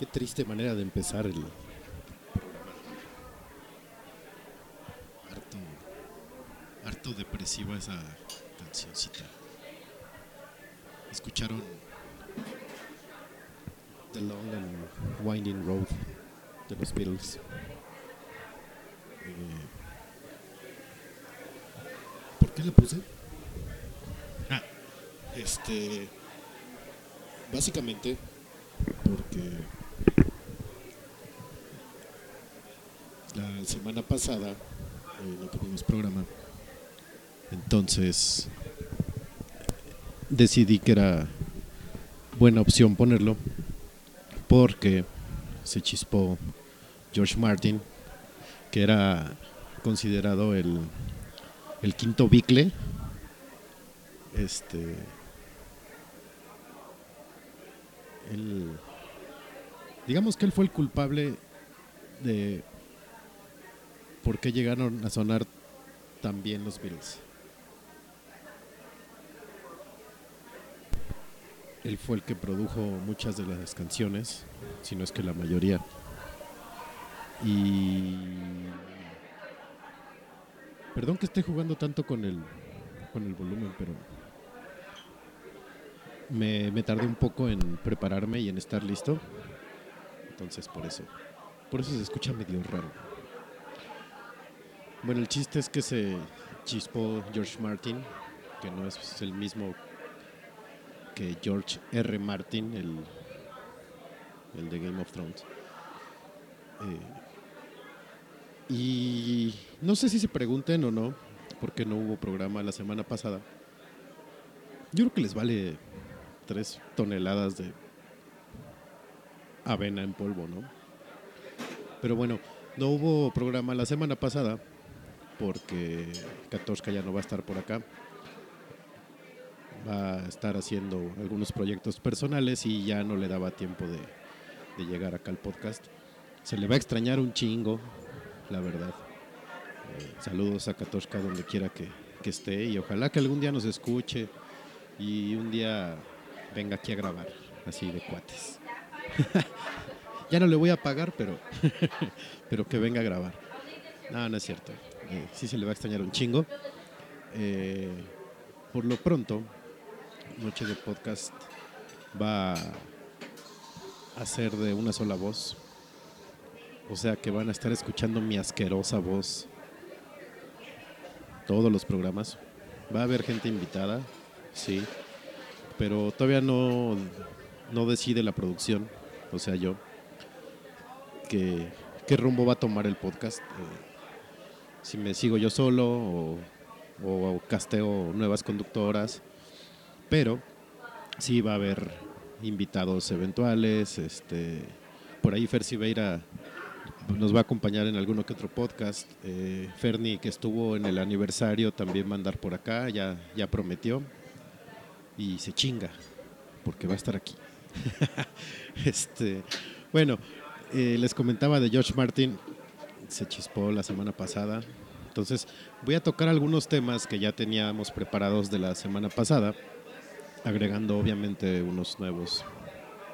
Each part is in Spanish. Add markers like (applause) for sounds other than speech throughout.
Qué triste manera de empezar el programa. Harto, harto depresiva esa cancioncita. ¿Escucharon The Long and Winding Road de los Beatles. Eh, ¿Por qué la puse? Ah, este. Básicamente porque la semana pasada eh, no tuvimos programa. Entonces decidí que era buena opción ponerlo porque se chispó George Martin, que era considerado el, el quinto bicle. Este. el- digamos que él fue el culpable de por qué llegaron a sonar tan bien los Beatles. Él fue el que produjo muchas de las canciones, si no es que la mayoría. Y perdón que esté jugando tanto con el con el volumen, pero me, me tardé un poco en prepararme y en estar listo. Entonces por eso. Por eso se escucha medio raro. Bueno, el chiste es que se chispó George Martin, que no es el mismo que George R. Martin, el, el de Game of Thrones. Eh, y no sé si se pregunten o no, porque no hubo programa la semana pasada. Yo creo que les vale tres toneladas de avena en polvo, ¿no? Pero bueno, no hubo programa la semana pasada porque Katoshka ya no va a estar por acá. Va a estar haciendo algunos proyectos personales y ya no le daba tiempo de, llegar acá al podcast. Se le va a extrañar un chingo, la verdad. Eh, saludos a Katoshka donde quiera que, que esté y ojalá que algún día nos escuche y un día venga aquí a grabar, así de cuates. (laughs) ya no le voy a pagar, pero, (laughs) pero que venga a grabar. No, no es cierto. Eh, sí se le va a extrañar un chingo. Eh, por lo pronto, Noche de Podcast va a ser de una sola voz. O sea que van a estar escuchando mi asquerosa voz todos los programas. Va a haber gente invitada, sí, pero todavía no, no decide la producción, o sea, yo, que, qué rumbo va a tomar el podcast. eh, si me sigo yo solo o, o casteo nuevas conductoras, pero sí va a haber invitados eventuales, este, por ahí Fer Siveira nos va a acompañar en alguno que otro podcast. Eh, Ferni, que estuvo en el aniversario, también va a andar por acá, ya, ya prometió. Y se chinga, porque va a estar aquí. (laughs) este, bueno, eh, les comentaba de George Martin, se chispó la semana pasada. Entonces, voy a tocar algunos temas que ya teníamos preparados de la semana pasada, agregando obviamente unos nuevos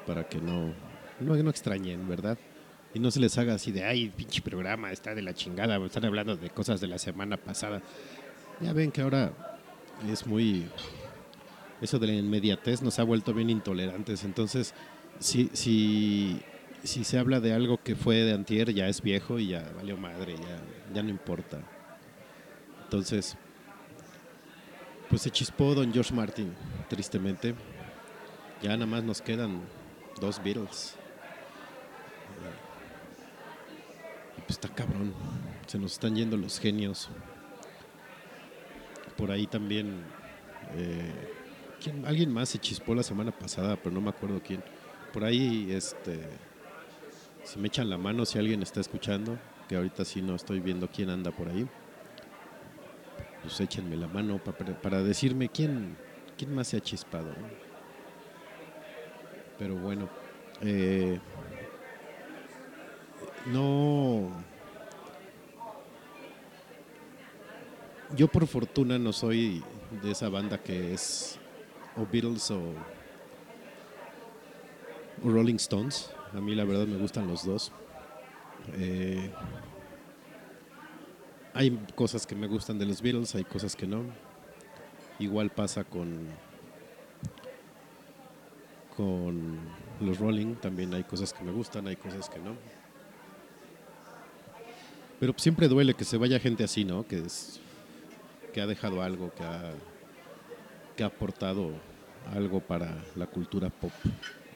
para que no, no, extrañen, ¿verdad? Y no se les haga así de, ay, pinche programa, está de la chingada, están hablando de cosas de la semana pasada. Ya ven que ahora es muy... Eso de la inmediatez nos ha vuelto bien intolerantes. Entonces, si, si, si se habla de algo que fue de antier, ya es viejo y ya valió madre, ya, ya no importa. Entonces, pues se chispó Don George Martin, tristemente. Ya nada más nos quedan dos Beatles. Y pues está cabrón. Se nos están yendo los genios. Por ahí también. eh. Alguien más se chispó la semana pasada, pero no me acuerdo quién. Por ahí, este. Si me echan la mano, si alguien está escuchando, que ahorita sí no estoy viendo quién anda por ahí. Pues échenme la mano pa- para, para decirme quién, quién más se ha chispado. Pero bueno. eh, no. Yo por fortuna no soy de esa banda que es o Beatles o, o Rolling Stones. A mí la verdad me gustan los dos. Eh, hay cosas que me gustan de los Beatles, hay cosas que no. Igual pasa con con los Rolling, también hay cosas que me gustan, hay cosas que no. Pero siempre duele que se vaya gente así, ¿no? Que, es, que ha dejado algo, que ha, que ha aportado algo para la cultura pop.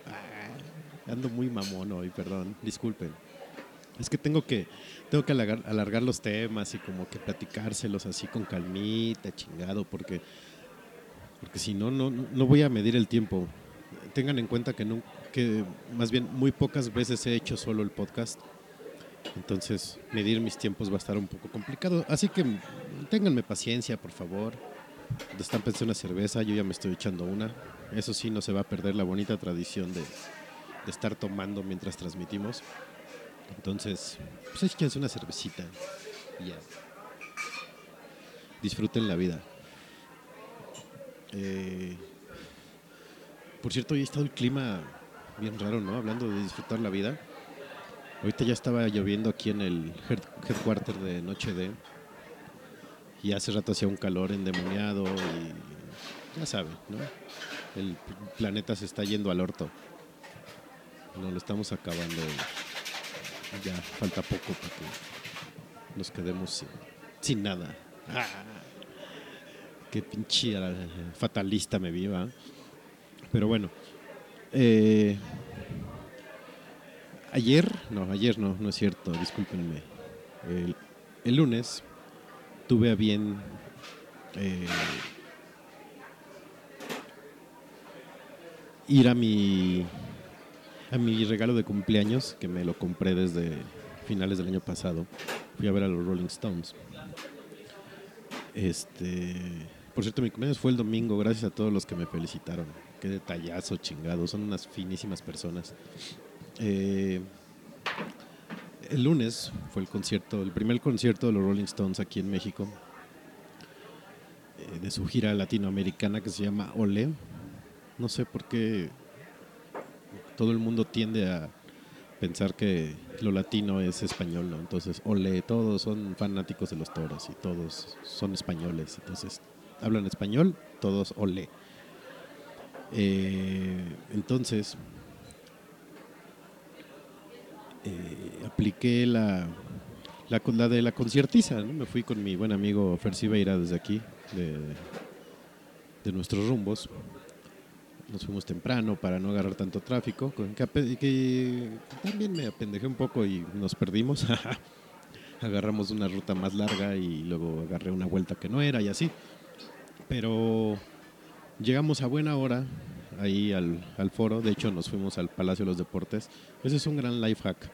Ah, ando muy mamón hoy, perdón, disculpen. Es que tengo que, tengo que alargar, los temas y como que platicárselos así con calmita, chingado, porque, porque si no, no, no voy a medir el tiempo. Tengan en cuenta que, no, que más bien muy pocas veces he hecho solo el podcast. Entonces, medir mis tiempos va a estar un poco complicado. Así que ténganme paciencia, por favor. Están pensando una cerveza, yo ya me estoy echando una. Eso sí, no se va a perder la bonita tradición de, de estar tomando mientras transmitimos. Entonces, pues échense una cervecita y ya. Disfruten la vida. Eh, por cierto, hoy ha estado el clima bien raro, ¿no? Hablando de disfrutar la vida. Ahorita ya estaba lloviendo aquí en el head- headquarter de Noche D. Y hace rato hacía un calor endemoniado y ya saben, ¿no? El planeta se está yendo al orto. No lo estamos acabando. Ya falta poco para que nos quedemos sin, nada. Ah, qué pinche fatalista me viva. Pero bueno. eh, ayer, no, ayer no, no es cierto, discúlpenme. El, el lunes tuve a bien eh, ir a mi a mi regalo de cumpleaños que me lo compré desde finales del año pasado. Fui a ver a los Rolling Stones. Este, por cierto, mi cumpleaños fue el domingo. Gracias a todos los que me felicitaron. Qué detallazo, chingado. Son unas finísimas personas. Eh, el lunes fue el concierto, el primer concierto de los Rolling Stones aquí en México, eh, de su gira latinoamericana que se llama Ole. No sé por qué todo el mundo tiende a pensar que lo latino es español, ¿no? Entonces, Ole, todos son fanáticos de los toros y todos son españoles. Entonces, hablan español, todos Ole. Eh, entonces, eh, apliqué la, la, de la conciertiza, ¿no? Me fui con mi buen amigo Fer Siveira desde aquí, de, de nuestros rumbos. Nos fuimos temprano para no agarrar tanto tráfico, que, también me apendejé un poco y nos perdimos. (laughs) Agarramos una ruta más larga y luego agarré una vuelta que no era y así. Pero llegamos a buena hora ahí al, al foro. De hecho, nos fuimos al Palacio de los Deportes. Ese es un gran life hack.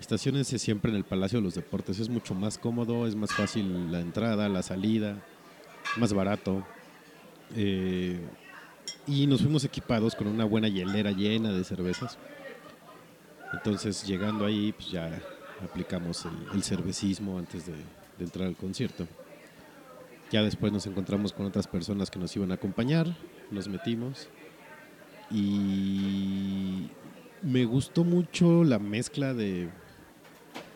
Estaciónense siempre en el Palacio de los Deportes. Es mucho más cómodo, es más fácil la entrada, la salida, más barato. Eh, y nos fuimos equipados con una buena hielera llena de cervezas. Entonces, llegando ahí, pues ya aplicamos el, cervecismo antes de, de entrar al concierto. Ya después nos encontramos con otras personas que nos iban a acompañar, nos metimos y me gustó mucho la mezcla de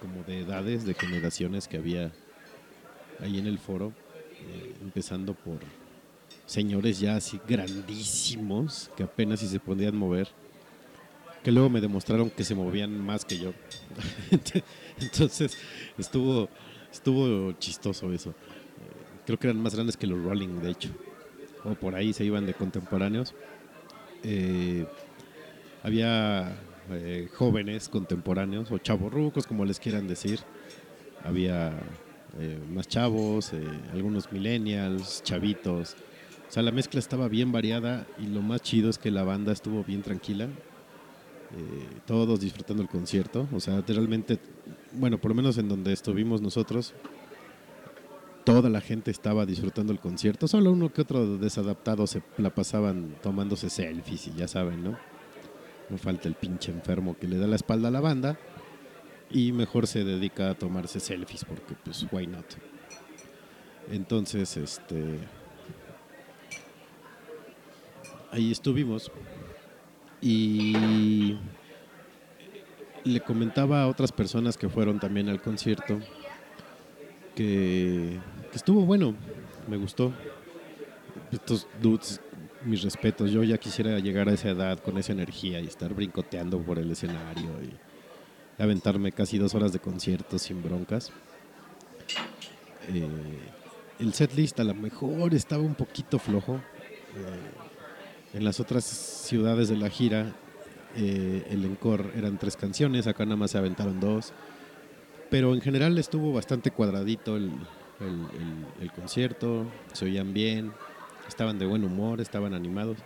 como de edades, de generaciones que había ahí en el foro, eh, empezando por señores ya así grandísimos que apenas si se podían mover, que luego me demostraron que se movían más que yo. (laughs) Entonces estuvo estuvo chistoso eso. Creo que eran más grandes que los Rolling, de hecho. O por ahí se iban de contemporáneos. Eh, había eh, jóvenes contemporáneos o chavorrucos, como les quieran decir. Había eh, más chavos, algunos millennials, chavitos. O sea, la mezcla estaba bien variada y lo más chido es que la banda estuvo bien tranquila. eh, todos disfrutando el concierto. O sea, realmente, bueno, por lo menos en donde estuvimos nosotros, toda la gente estaba disfrutando el concierto. Solo uno que otro desadaptado se la pasaban tomándose selfies y ya saben, ¿no? No falta el pinche enfermo que le da la espalda a la banda y mejor se dedica a tomarse selfies porque pues why not. Entonces, este ahí estuvimos y le comentaba a otras personas que fueron también al concierto que, estuvo bueno, me gustó. Estos dudes, mis respetos, yo ya quisiera llegar a esa edad con esa energía y estar brincoteando por el escenario aventarme casi dos horas de concierto sin broncas. Eh, el setlist a lo mejor estaba un poquito flojo. Eh, en las otras ciudades de la gira, eh, el encore eran tres canciones, acá nada más se aventaron dos. Pero en general estuvo bastante cuadradito el, el, concierto, se oían bien, estaban de buen humor, estaban animados.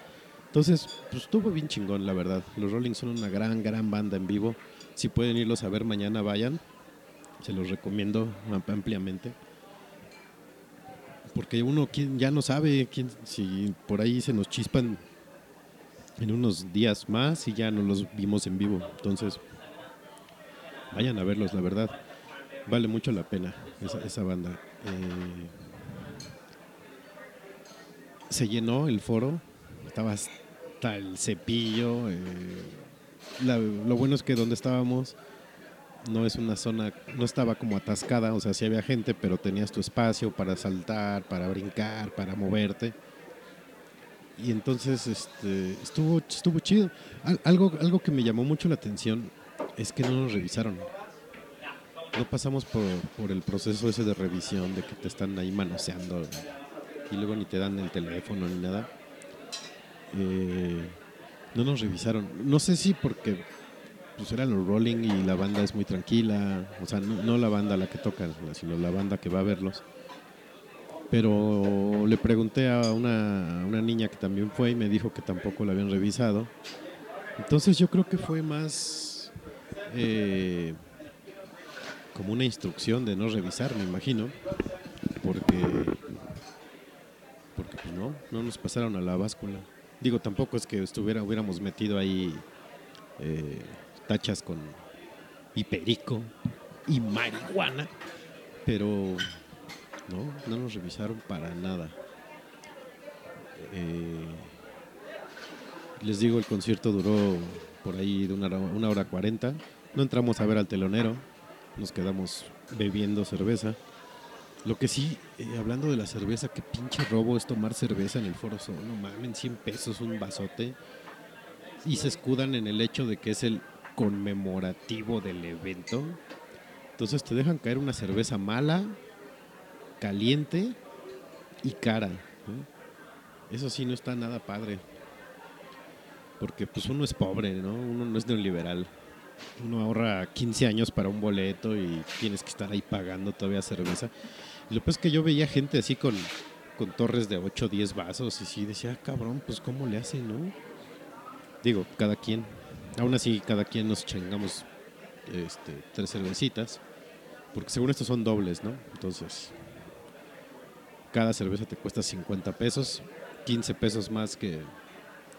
Entonces, pues estuvo bien chingón, la verdad. Los Rolling son una gran, gran banda en vivo. Si pueden irlos a ver mañana, vayan. Se los recomiendo ampliamente. Porque uno ya no sabe quién, si por ahí se nos chispan en unos días más y ya no los vimos en vivo. Entonces, vayan a verlos, la verdad. Vale mucho la pena esa, esa banda. Eh, se llenó el foro, estaba hasta el cepillo. Eh, lo bueno es que donde estábamos no es una zona, no estaba como atascada, o sea, sí había gente, pero tenías tu espacio para saltar, para brincar, para moverte. Y entonces este, estuvo, estuvo chido. algo, algo que me llamó mucho la atención es que no nos revisaron. No pasamos por, por el proceso ese de revisión, de que te están ahí manoseando y luego ni te dan el teléfono ni nada. Eh, no nos revisaron. No sé si porque pues eran los Rolling y la banda es muy tranquila, o sea, no, la banda la que toca, sino la banda que va a verlos. Pero le pregunté a una, una niña que también fue y me dijo que tampoco la habían revisado. Entonces yo creo que fue más eh, como una instrucción de no revisar, me imagino, porque porque pues no, no nos pasaron a la báscula. Digo, tampoco es que estuviera, hubiéramos metido ahí eh, tachas con hiperico y marihuana, pero no, no nos revisaron para nada. Eh, les digo, el concierto duró por ahí de una hora, una hora cuarenta. No entramos a ver al telonero, nos quedamos bebiendo cerveza. Lo que sí, eh, hablando de la cerveza, qué pinche robo es tomar cerveza en el Foro Sol. No mamen, 100 pesos un vasote. Y se escudan en el hecho de que es el conmemorativo del evento. Entonces te dejan caer una cerveza mala, caliente y cara. Eso sí no está nada padre. Porque pues uno es pobre, ¿no? Uno no es neoliberal. Uno ahorra 15 años para un boleto y tienes que estar ahí pagando todavía cerveza. Y lo peor es que yo veía gente así con, con torres de 8 o 10 vasos y sí decía, ah, cabrón, pues cómo le hacen, ¿no? Digo, cada quien. Aún así, cada quien nos chingamos este, tres cervecitas. Porque según estos son dobles, ¿no? Entonces, cada cerveza te cuesta 50 pesos, 15 pesos más que,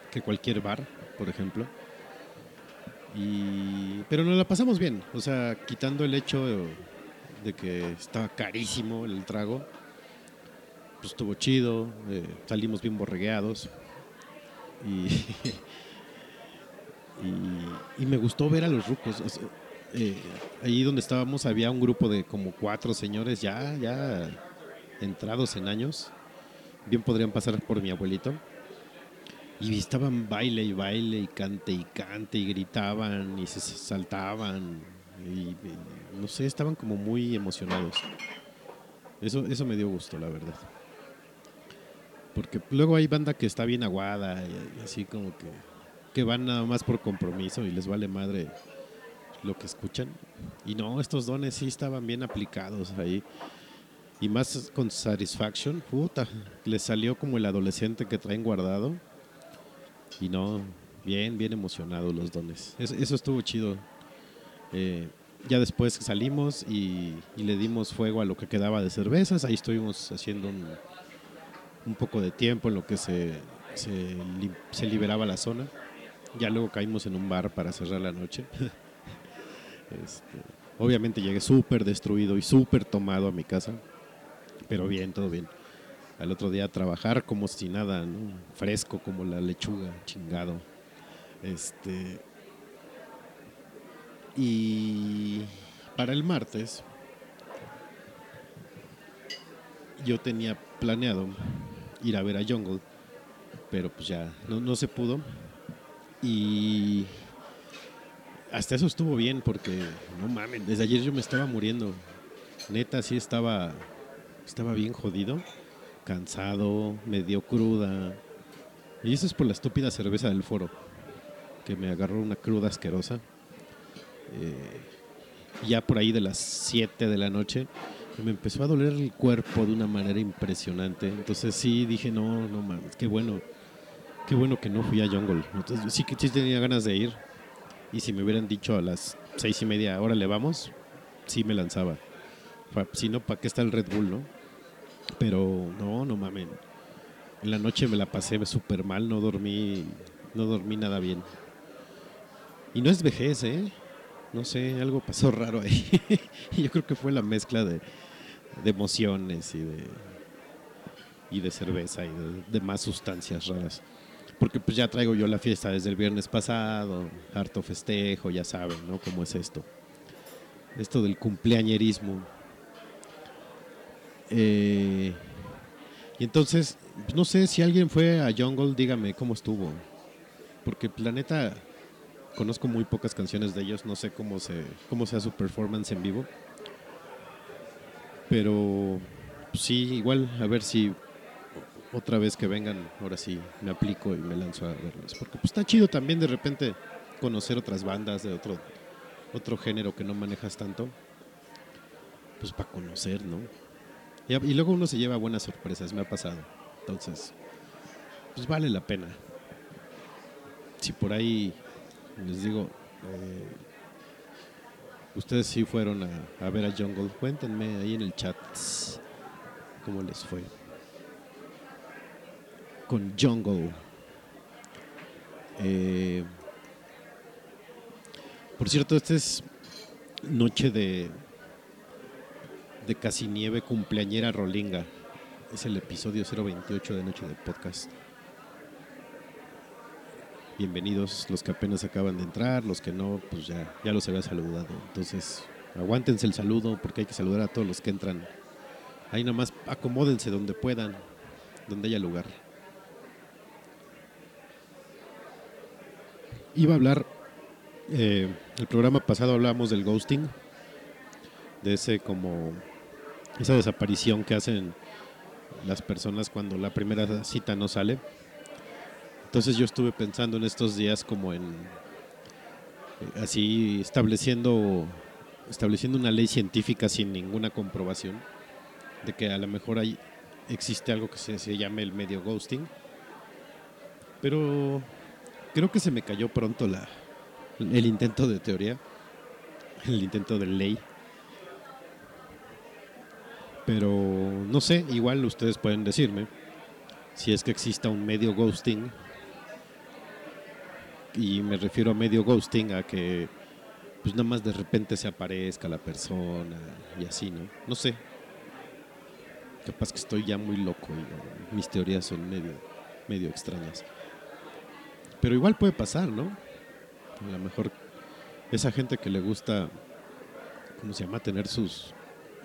que cualquier bar, por ejemplo. Y, pero nos la pasamos bien, o sea, quitando el hecho de, que estaba carísimo el trago, pues estuvo chido, eh, salimos bien borregueados. Y (laughs) Y, me gustó ver a los rucos. Eh, ahí donde estábamos había un grupo de como cuatro señores ya, ya entrados en años. Bien podrían pasar por mi abuelito. Y estaban baile y baile y cante y cante y gritaban y se saltaban. Y, no sé, estaban como muy emocionados. Eso, eso me dio gusto, la verdad. Porque luego hay banda que está bien aguada y así como que que van nada más por compromiso y les vale madre lo que escuchan. Y no, estos dones sí estaban bien aplicados ahí. Y más con Satisfaction, puta, les salió como el adolescente que traen guardado. Y no, bien, bien emocionados los dones. Eso, estuvo chido. Eh, ya después salimos y, le dimos fuego a lo que quedaba de cervezas. Ahí estuvimos haciendo un, poco de tiempo en lo que se, se, se liberaba la zona. Ya luego caímos en un bar para cerrar la noche. (laughs) Este, obviamente llegué súper destruido y súper tomado a mi casa, pero bien, todo bien. Al otro día trabajar como si nada, fresco como la lechuga, chingado. Este, y para el martes yo tenía planeado ir a ver a Jungle, pero pues ya no, no se pudo y hasta eso estuvo bien porque, no mames, desde ayer yo me estaba muriendo. Neta, sí estaba, estaba bien jodido, cansado, medio cruda. Y eso es por la estúpida cerveza del foro, que me agarró una cruda asquerosa. Eh, ya por ahí de las 7 de la noche me empezó a doler el cuerpo de una manera impresionante. Entonces sí dije, no, no mames, qué bueno, qué bueno que no fui a Jungle. Entonces sí que sí tenía ganas de ir. Y si me hubieran dicho a las seis y media, ahora le vamos, sí me lanzaba. Si no, ¿para qué está el Red Bull, no? Pero no, no mames. En la noche me la pasé súper mal, no dormí, no dormí nada bien. Y no es vejez, ¿eh? No sé, algo pasó raro ahí. (laughs) yo creo que fue la mezcla de, emociones y de, y de cerveza y de, de más sustancias raras. Porque pues ya traigo yo la fiesta desde el viernes pasado, harto festejo, ya saben, ¿no? ¿Cómo es esto? Esto del cumpleañerismo. Eh, y entonces, pues, no sé si alguien fue a Jungle, dígame cómo estuvo. Porque Planeta conozco muy pocas canciones de ellos, no sé cómo se cómo sea su performance en vivo. Pero pues, sí, igual a ver si otra vez que vengan, ahora sí me aplico y me lanzo a verlos, porque pues está chido también de repente conocer otras bandas de otro otro género que no manejas tanto. Pues para conocer, ¿no? Y, luego uno se lleva buenas sorpresas, me ha pasado. Entonces, pues vale la pena. Si por ahí les digo, eh, ustedes sí fueron a, a ver a Jungle, cuéntenme ahí en el chat cómo les fue con Jungle. Eh, por cierto, esta es noche de de casi nieve cumpleañera rolinga. Es el episodio 028 de Noche de Podcast. Bienvenidos los que apenas acaban de entrar, los que no, pues ya, ya los había saludado. Entonces, aguántense el saludo porque hay que saludar a todos los que entran. Ahí nada más acomódense donde puedan, donde haya lugar. Iba a hablar, eh, el programa pasado hablábamos del ghosting, de ese como, esa desaparición que hacen las personas cuando la primera cita no sale. Entonces yo estuve pensando en estos días como en eh, así estableciendo estableciendo una ley científica sin ninguna comprobación de que a lo mejor hay existe algo que se, se llame el medio ghosting. Pero creo que se me cayó pronto la el intento de teoría, el intento de ley. Pero no sé, igual ustedes pueden decirme si es que exista un medio ghosting y me refiero a medio ghosting a que pues nada más de repente se aparezca la persona y así, ¿no? No sé. Capaz que estoy ya muy loco y mis teorías son medio, medio extrañas. Pero igual puede pasar, ¿no? A lo mejor esa gente que le gusta, ¿cómo se llama? Tener sus,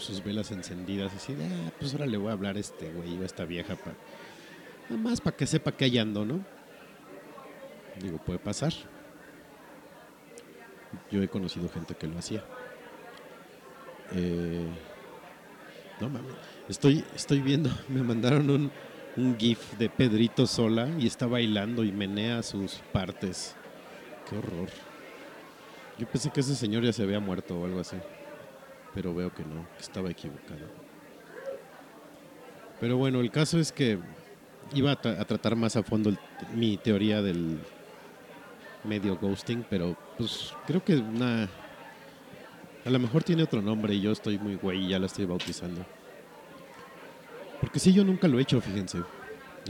sus velas encendidas, así de, ah, pues ahora le voy a hablar a este güey o a esta vieja, pa, nada más para que sepa que ahí ando, ¿no? Digo, puede pasar. Yo he conocido gente que lo hacía. Eh, no mames. Estoy, estoy viendo, (laughs) me mandaron un, un GIF de Pedrito sola y está bailando y menea sus partes. Qué horror. Yo pensé que ese señor ya se había muerto o algo así. Pero veo que no, que estaba equivocado. Pero bueno, el caso es que iba a, tra- a tratar más a fondo mi teoría del medio ghosting, pero pues creo que una... A lo mejor tiene otro nombre y yo estoy muy güey y ya la estoy bautizando. Porque sí, yo nunca lo he hecho, fíjense.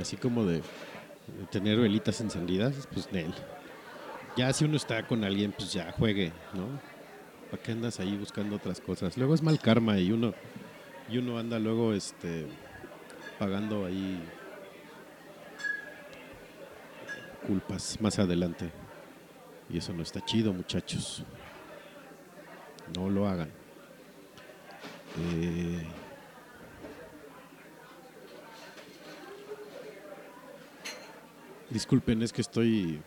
Así como de, de tener velitas encendidas, pues de él. Ya si uno está con alguien, pues ya juegue, ¿no? ¿Para qué andas ahí buscando otras cosas? Luego es mal karma y uno, y uno anda luego este pagando ahí culpas más adelante. Y eso no está chido, muchachos. No lo hagan. Eh, disculpen, es que estoy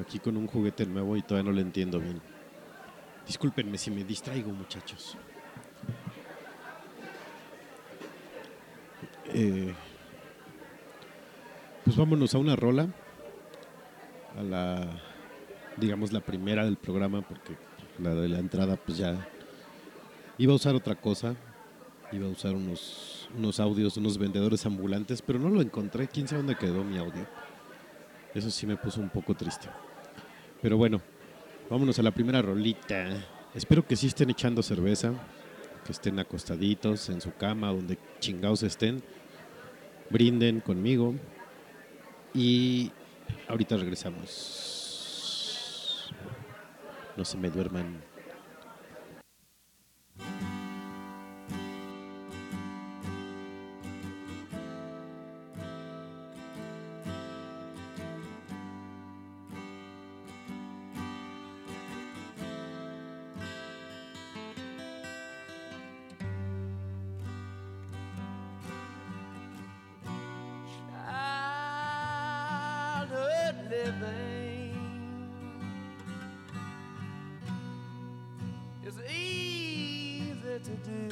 aquí con un juguete nuevo y todavía no lo entiendo bien. Discúlpenme si me distraigo, muchachos. Eh, pues vámonos a una rola. A la, digamos, la primera del programa, porque la de la entrada, pues ya iba a usar otra cosa. Iba a usar unos, unos audios unos vendedores ambulantes, pero no lo encontré. ¿Quién sabe dónde quedó mi audio? Eso sí me puso un poco triste. Pero bueno, vámonos a la primera rolita. Espero que sí estén echando cerveza, que estén acostaditos en su cama, donde chingados estén. Brinden conmigo. Y ahorita regresamos. No se me duerman. To do.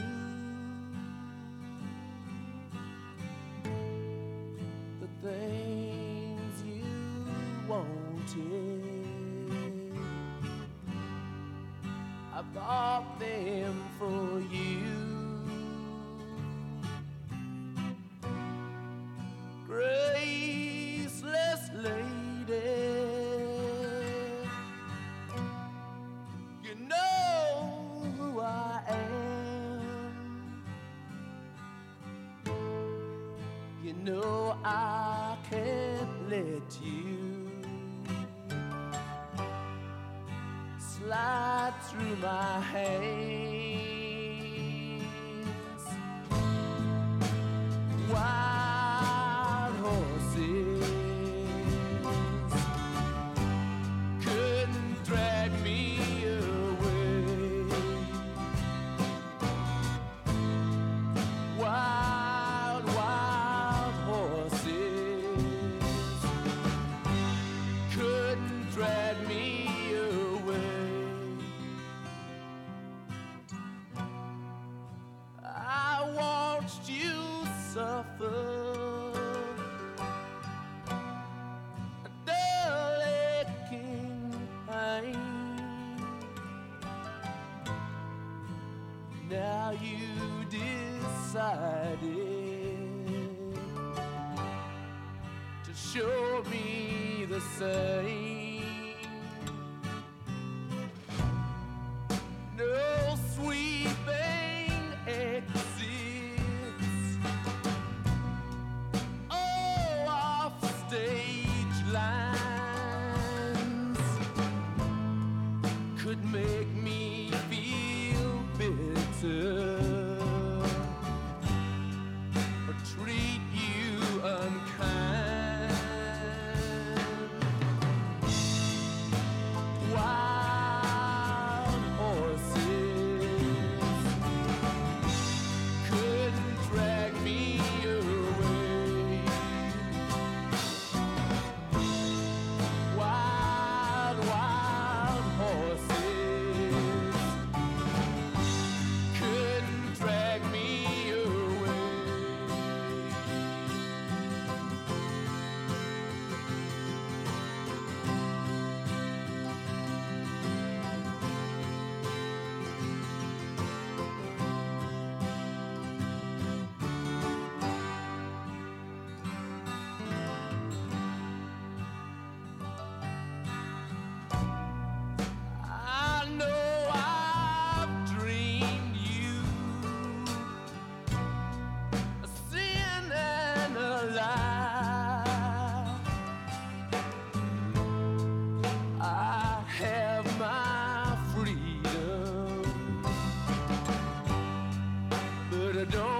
The things you wanted, I bought them for you. I don't.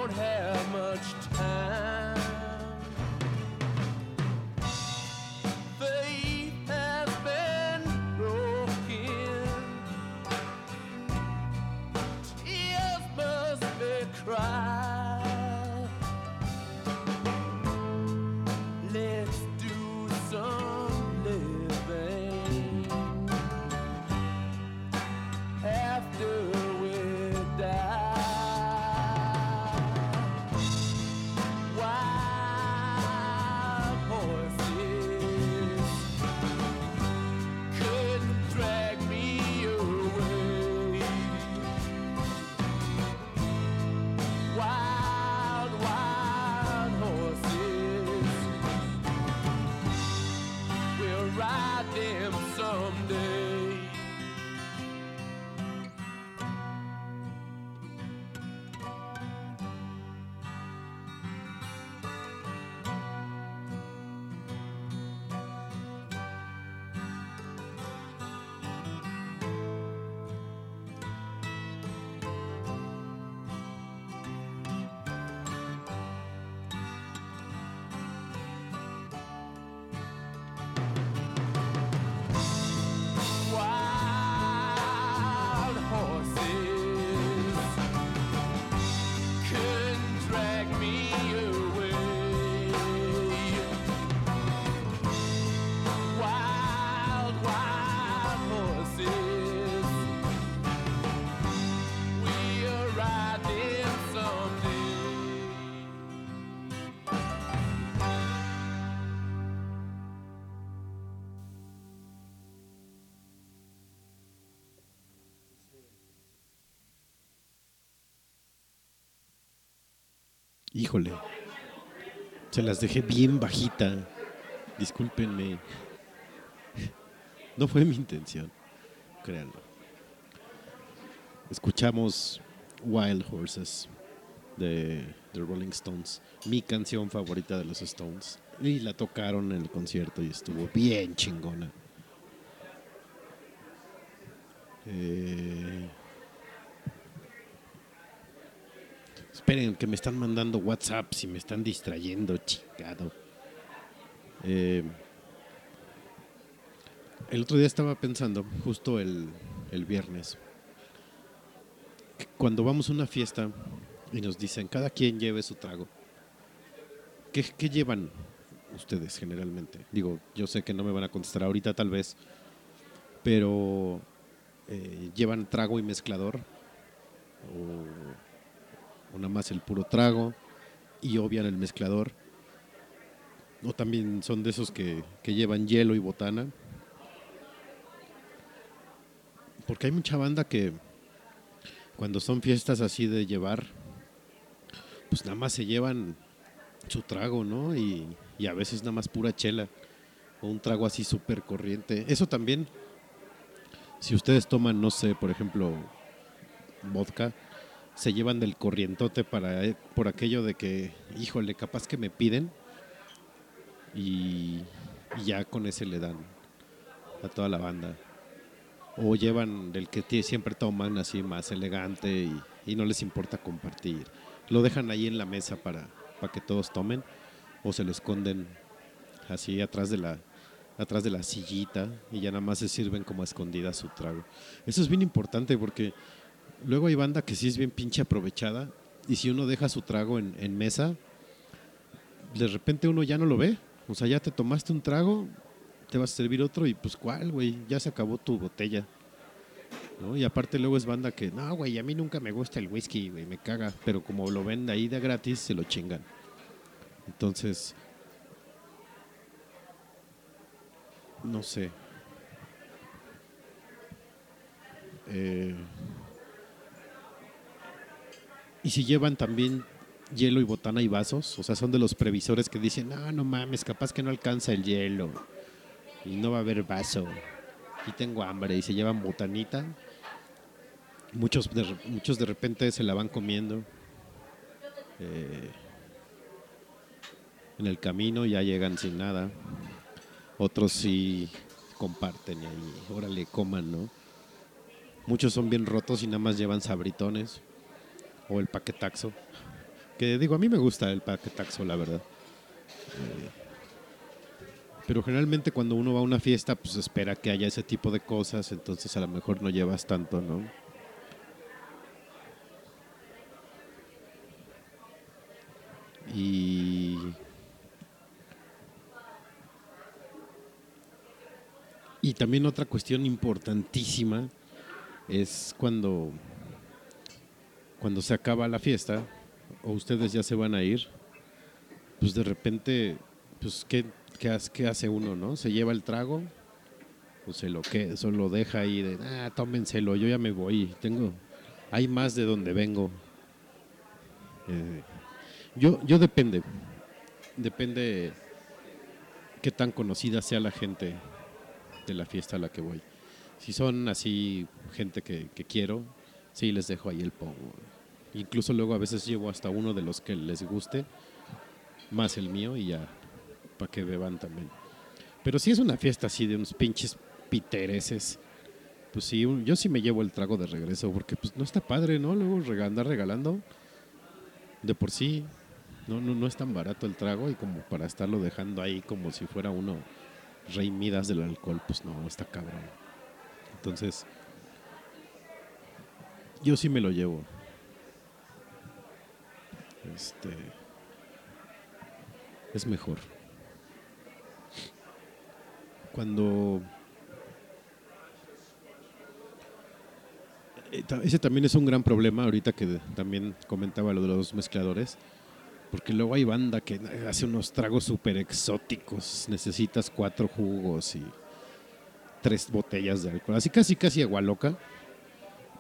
Híjole. Se las dejé bien bajita. Discúlpenme. No fue mi intención. Créanlo. Escuchamos Wild Horses de The Rolling Stones. Mi canción favorita de los Stones. Y la tocaron en el concierto y estuvo bien chingona. Eh, que me están mandando WhatsApp y me están distrayendo, chingado. Eh, el otro día estaba pensando, justo el, el viernes, cuando vamos a una fiesta y nos dicen, cada quien lleve su trago, ¿qué, qué llevan ustedes generalmente? Digo, yo sé que no me van a contestar ahorita tal vez, pero eh, llevan trago y mezclador o, o nada más el puro trago y obvian el mezclador. O también son de esos que, que llevan hielo y botana. Porque hay mucha banda que cuando son fiestas así de llevar, pues nada más se llevan su trago, ¿no? Y, y a veces nada más pura chela. O un trago así súper corriente. Eso también, si ustedes toman, no sé, por ejemplo, vodka, se llevan del corrientote para, eh, por aquello de que, híjole, capaz que me piden y, y ya con ese le dan a toda la banda. O llevan del que siempre toman así más elegante y, y no les importa compartir. Lo dejan ahí en la mesa para, para que todos tomen o se lo esconden así atrás de la atrás de la sillita y ya nada más se sirven como a escondidas su trago. Eso es bien importante porque luego hay banda que sí es bien pinche aprovechada y si uno deja su trago en, mesa, de repente uno ya no lo ve. O sea, ya te tomaste un trago, te vas a servir otro y pues cuál, güey, ya se acabó tu botella. ¿no? Y aparte luego es banda que, no, güey, a mí nunca me gusta el whisky, güey, me caga. Pero como lo ven ahí de gratis, se lo chingan. Entonces, no sé. Eh, y si llevan también hielo y botana y vasos, o sea, son de los previsores que dicen, no, no mames, capaz que no alcanza el hielo y no va a haber vaso y tengo hambre y se llevan botanita. Muchos de, muchos de repente se la van comiendo eh, en el camino, ya llegan sin nada. Otros sí comparten y ahí, órale, coman, ¿no? Muchos son bien rotos y nada más llevan sabritones o el paquetaxo. Que digo, a mí me gusta el paquetaxo, la verdad. Eh, pero generalmente cuando uno va a una fiesta, pues espera que haya ese tipo de cosas, entonces a lo mejor no llevas tanto, ¿no? Y y también otra cuestión importantísima es cuando cuando se acaba la fiesta o ustedes ya se van a ir, pues de repente, pues ¿qué, qué, hace, uno, no? ¿Se lleva el trago? ¿O se lo, que, eso lo deja ahí de, ah, tómenselo, yo ya me voy, tengo, hay más de donde vengo. Eh, yo, yo depende, depende qué tan conocida sea la gente de la fiesta a la que voy. Si son así gente que, quiero, sí les dejo ahí el pomo. Incluso luego a veces llevo hasta uno de los que les guste, más el mío y ya, para que beban también. Pero si es una fiesta así de unos pinches pitereses, pues sí, yo sí me llevo el trago de regreso, porque pues no está padre, ¿no? Luego andar regalando, de por sí, no, no, no es tan barato el trago y como para estarlo dejando ahí como si fuera uno rey Midas del alcohol, pues no, está cabrón. Entonces, yo sí me lo llevo. Este. Es mejor. Cuando. Eh, Ese también es un gran problema, ahorita que también comentaba lo de los mezcladores. Porque luego hay banda que hace unos tragos súper exóticos. Necesitas cuatro jugos y tres botellas de alcohol. Así casi, casi agua loca.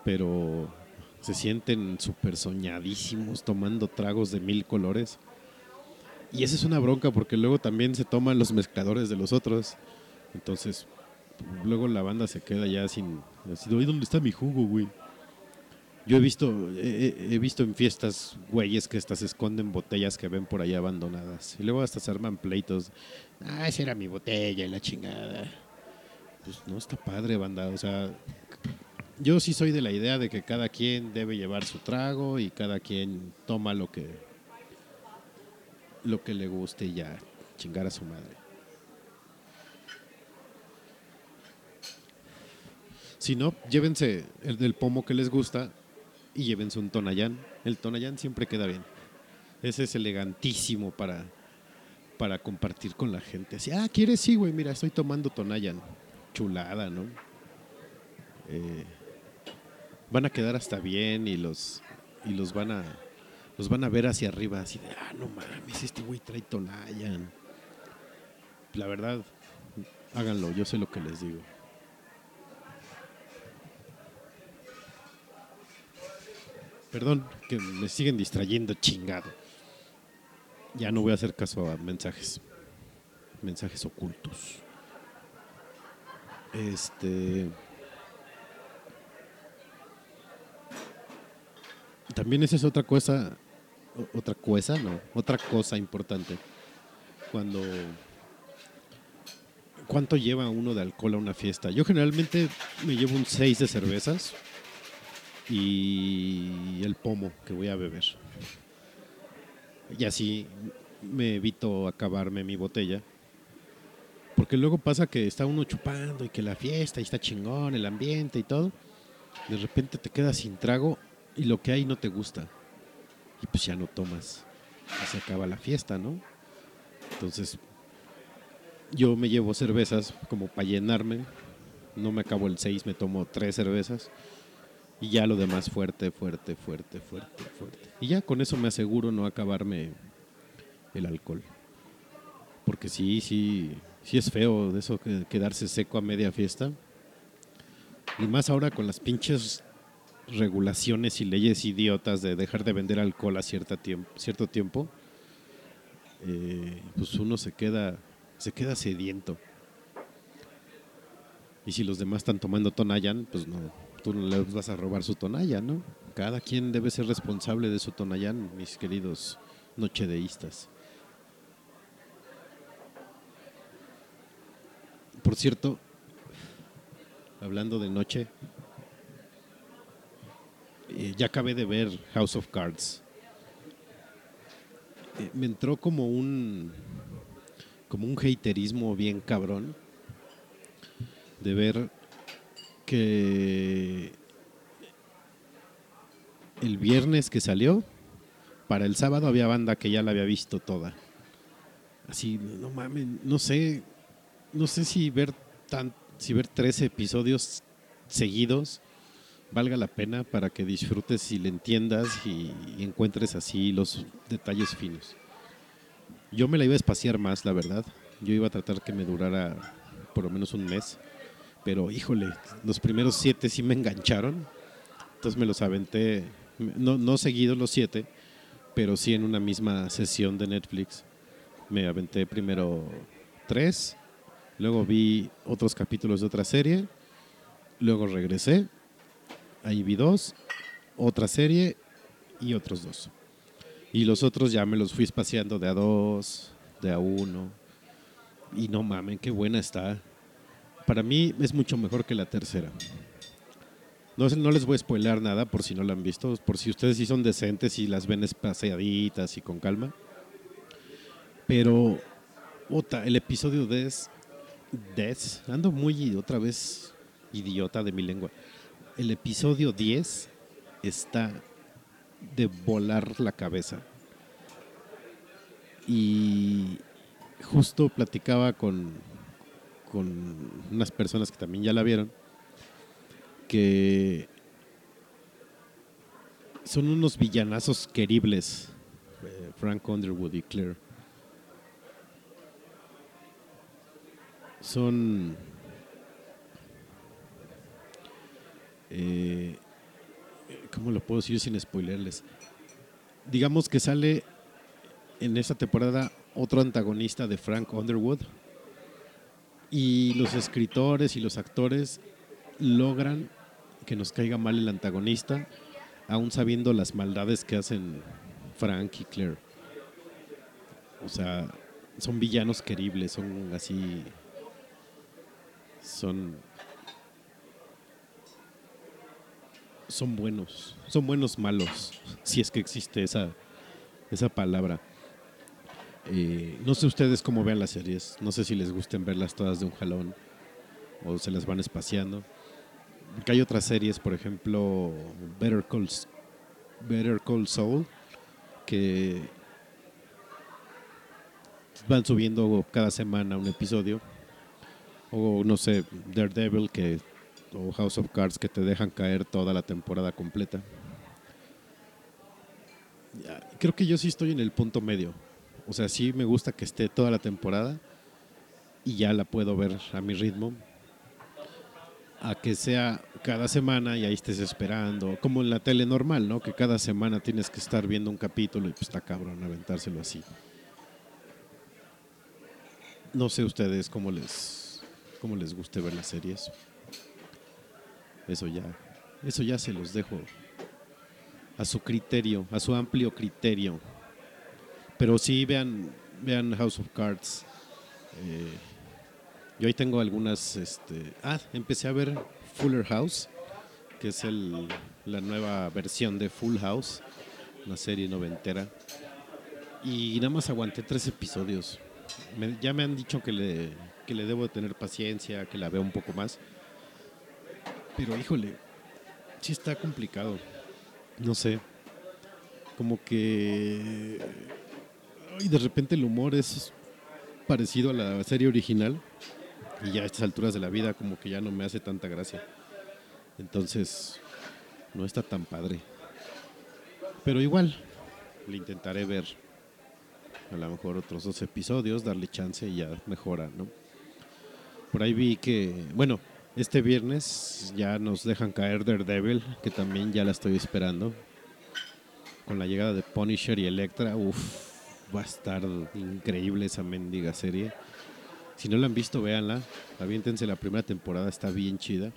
Pero se sienten súper soñadísimos tomando tragos de mil colores. Y esa es una bronca porque luego también se toman los mezcladores de los otros. Entonces, luego la banda se queda ya sin... Así, "Oye, ¿dónde está mi jugo, güey? Yo he visto, he, visto en fiestas güeyes que hasta se esconden botellas que ven por ahí abandonadas. Y luego hasta se arman pleitos. Ah, esa era mi botella y la chingada. Pues no está padre, banda. O sea, yo sí soy de la idea de que cada quien debe llevar su trago y cada quien toma lo que lo que le guste y ya chingar a su madre. Si no, llévense el del pomo que les gusta y llévense un tonayán. El tonayán siempre queda bien. Ese es elegantísimo para, para compartir con la gente. Así, ah, ¿quieres? Sí, güey, mira, estoy tomando tonayán. Chulada, ¿no? Eh, van a quedar hasta bien y los, y los van a los van a ver hacia arriba, así de, ah, no mames, este güey trae Tonayan. La verdad, háganlo, yo sé lo que les digo. Perdón, que me siguen distrayendo, chingado. Ya no voy a hacer caso a mensajes. Mensajes ocultos. Este. También esa es otra cosa, otra cosa, no, otra cosa importante. Cuando, ¿cuánto lleva uno de alcohol a una fiesta? Yo generalmente me llevo un 6 de cervezas y el pomo que voy a beber. Y así me evito acabarme mi botella. Porque luego pasa que está uno chupando y que la fiesta y está chingón, el ambiente y todo. De repente te quedas sin trago y lo que hay no te gusta. Y pues ya no tomas. Y se acaba la fiesta, ¿no? Entonces, yo me llevo cervezas como para llenarme. No me acabo el 6, me tomo tres cervezas. Y ya lo demás fuerte, fuerte, fuerte, fuerte, fuerte. Y ya con eso me aseguro no acabarme el alcohol. Porque sí, sí, sí es feo eso que quedarse seco a media fiesta. Y más ahora con las pinches regulaciones y leyes idiotas de dejar de vender alcohol a cierta tiemp- cierto tiempo, eh, pues uno se queda, se queda sediento. Y si los demás están tomando Tonayan, pues no, tú no les vas a robar su Tonayan, ¿no? Cada quien debe ser responsable de su Tonayan, mis queridos nochedeístas. Por cierto, hablando de noche, eh, ya acabé de ver House of Cards. Eh, me entró como un como un haterismo bien cabrón de ver que el viernes que salió para el sábado había banda que ya la había visto toda. Así, no mames, no sé, no sé si ver tan, si ver 13 episodios seguidos valga la pena para que disfrutes y le entiendas y, encuentres así los detalles finos. Yo me la iba a espaciar más, la verdad. Yo iba a tratar que me durara por lo menos un mes. Pero híjole, los primeros siete sí me engancharon. Entonces me los aventé, no, no seguidos los siete, pero sí en una misma sesión de Netflix. Me aventé primero tres, luego vi otros capítulos de otra serie, luego regresé, ahí vi dos, otra serie y otros dos. Y los otros ya me los fui espaciando de a dos, de a uno. Y no mamen, qué buena está. Para mí es mucho mejor que la tercera. No, no les voy a spoiler nada por si no la han visto, por si ustedes sí son decentes y las ven espaciaditas y con calma. Pero, ota, el episodio de Des, ando muy otra vez idiota de mi lengua. El episodio 10 está de volar la cabeza. Y justo platicaba con, con unas personas que también ya la vieron, que son unos villanazos queribles, eh, Frank Underwood y Claire. Son eh, ¿Cómo lo puedo decir sin spoilerles? Digamos que sale en esta temporada otro antagonista de Frank Underwood. Y los escritores y los actores logran que nos caiga mal el antagonista, aún sabiendo las maldades que hacen Frank y Claire. O sea, son villanos queribles, son así. Son. Son buenos. Son buenos malos. Si es que existe esa, esa palabra. Eh, no sé ustedes cómo vean las series. No sé si les gusten verlas todas de un jalón o se las van espaciando. Hay otras series, por ejemplo, Better Call, Better Call Saul, que van subiendo cada semana un episodio. O no sé, Daredevil que, o House of Cards que te dejan caer toda la temporada completa. Creo que yo sí estoy en el punto medio. O sea, sí me gusta que esté toda la temporada y ya la puedo ver a mi ritmo. A que sea cada semana y ahí estés esperando, como en la tele normal, ¿no? Que cada semana tienes que estar viendo un capítulo y pues está cabrón aventárselo así. No sé ustedes cómo les, cómo les guste ver las series. Eso ya, eso ya se los dejo a su criterio, a su amplio criterio. Pero sí vean, vean House of Cards. Eh, yo ahí tengo algunas, este, ah, empecé a ver Fuller House, que es el, la nueva versión de Full House, una serie noventera. Y nada más aguanté tres episodios ya me han dicho que le, que le debo tener paciencia, que la vea un poco más. Pero híjole, sí está complicado. No sé. Como que... Y de repente el humor es parecido a la serie original. Y ya a estas alturas de la vida como que ya no me hace tanta gracia. Entonces, no está tan padre. Pero igual, le intentaré ver a lo mejor otros dos episodios, darle chance y ya mejora, ¿no? Por ahí vi que, bueno, este viernes ya nos dejan caer Daredevil, que también ya la estoy esperando. Con la llegada de Punisher y Electra, uff, va a estar increíble esa mendiga serie. Si no la han visto, véanla. Aviéntense la primera temporada, está bien chida.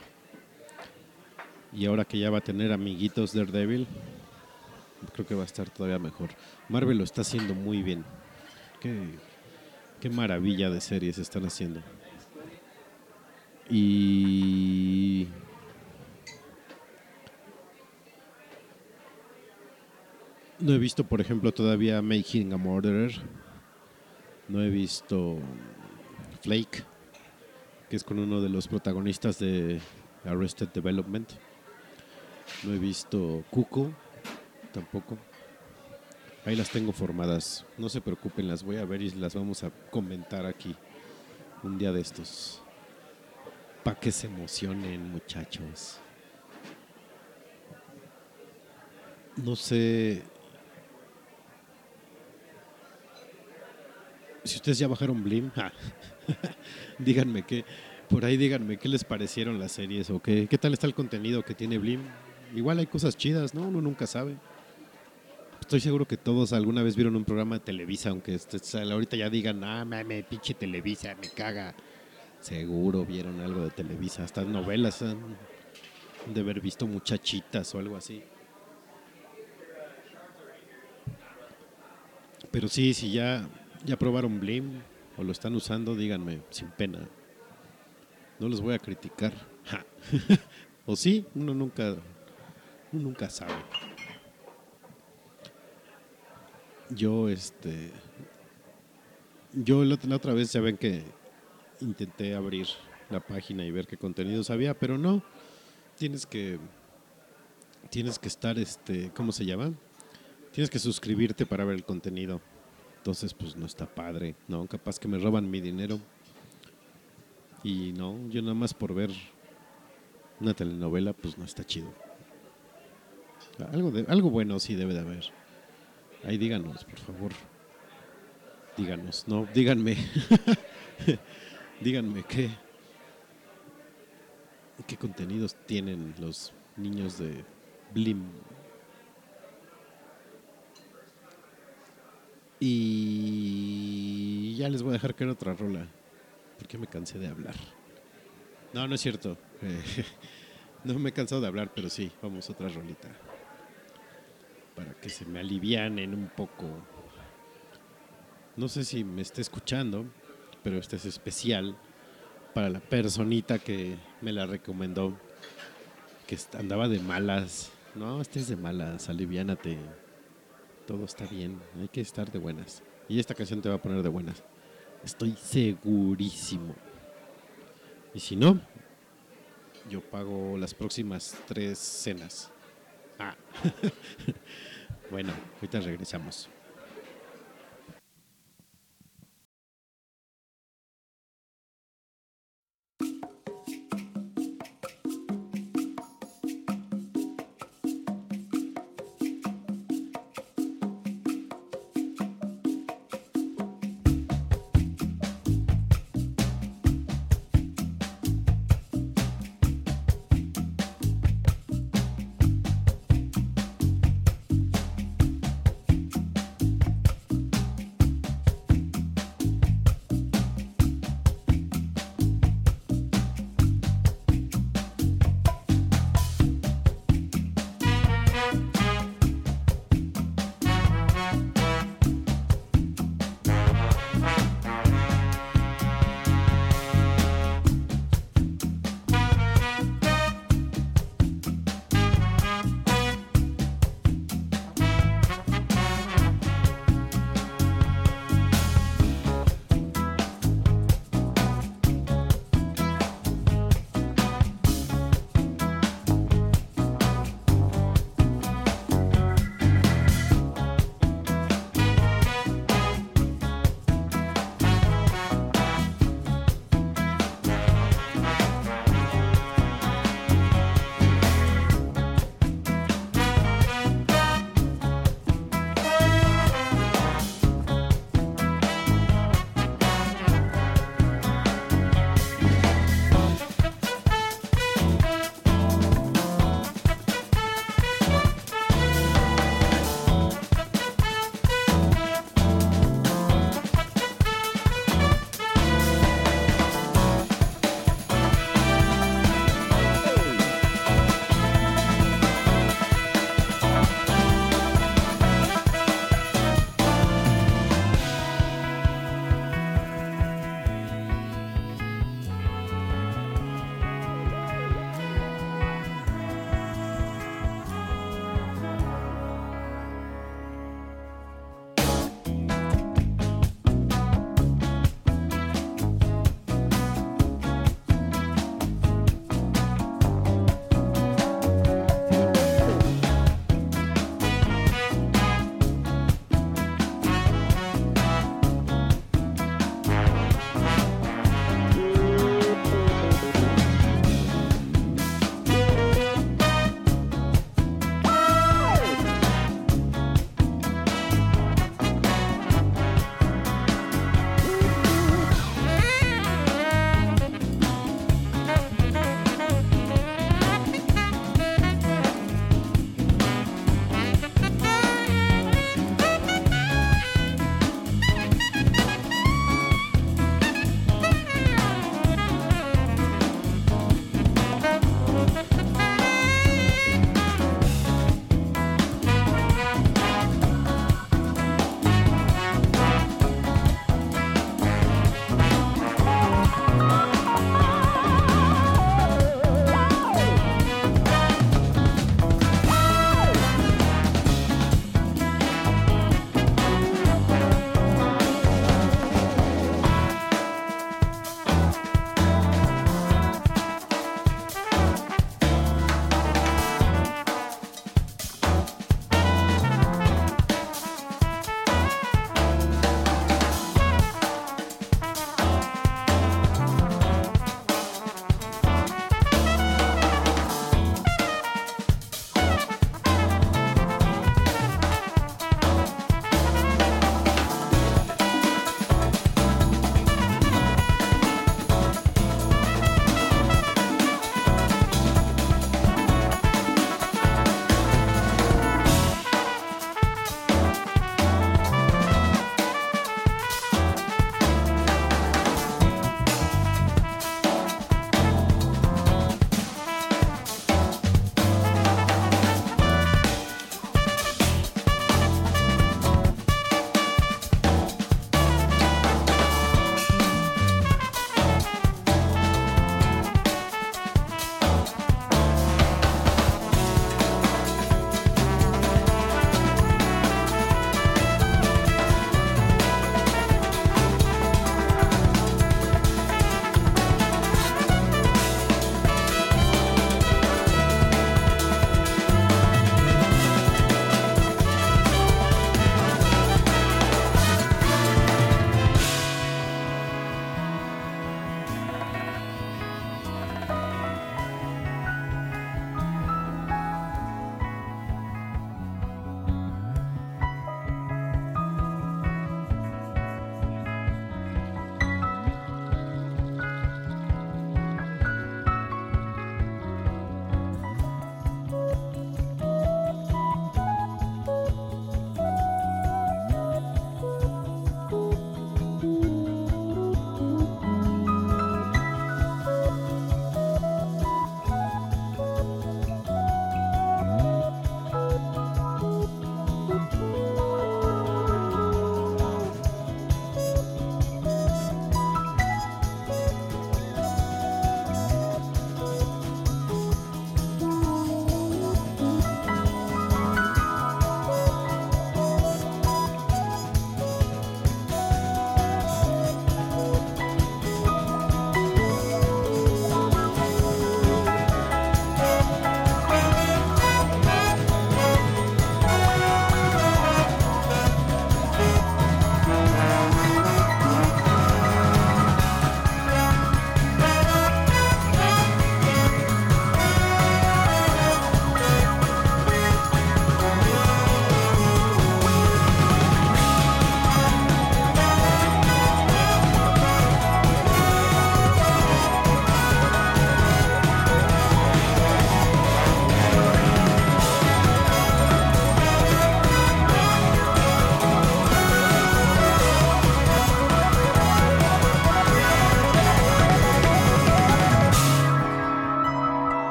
Y ahora que ya va a tener amiguitos Daredevil, creo que va a estar todavía mejor. Marvel lo está haciendo muy bien. Qué, maravilla de series están haciendo. Y no he visto, por ejemplo, todavía Making a Murderer. No he visto Flake, que es con uno de los protagonistas de Arrested Development. No he visto Cuco, tampoco. Ahí las tengo formadas. No se preocupen, las voy a ver y las vamos a comentar aquí un día de estos. Para que se emocionen, muchachos. No sé. Si ustedes ya bajaron Blim, ah, (laughs) díganme qué. Por ahí díganme qué les parecieron las series o qué, qué tal está el contenido que tiene Blim. Igual hay cosas chidas, ¿no? Uno nunca sabe. Estoy seguro que todos alguna vez vieron un programa de Televisa, aunque este, ahorita ya digan, ah, me pinche Televisa, me caga. Seguro vieron algo de Televisa, hasta novelas han de haber visto muchachitas o algo así. Pero sí, si ya, ya probaron Blim o lo están usando, díganme sin pena. No los voy a criticar. (laughs) o sí, uno nunca, uno nunca sabe. Yo, este. Yo la, otra vez ya ven que intenté abrir la página y ver qué contenidos había, pero no. Tienes que. Tienes que estar, este. ¿Cómo se llama? Tienes que suscribirte para ver el contenido. Entonces, pues no está padre, ¿no? Capaz que me roban mi dinero. Y no, yo nada más por ver una telenovela, pues no está chido. Algo, de, algo bueno sí debe de haber. Ahí díganos, por favor. Díganos, no, díganme. (laughs) díganme qué, qué contenidos tienen los niños de Blim. Y ya les voy a dejar caer otra rola, porque me cansé de hablar. No, no es cierto. (laughs) No me he cansado de hablar, pero sí, vamos otra rolita. Para que se me alivianen un poco. No sé si me esté escuchando, pero este es especial para la personita que me la recomendó. Que andaba de malas. No, estés de malas, aliviánate. Todo está bien, hay que estar de buenas. Y esta canción te va a poner de buenas. Estoy segurísimo. Y si no, yo pago las próximas tres cenas. Ah. (laughs) bueno, ahorita regresamos.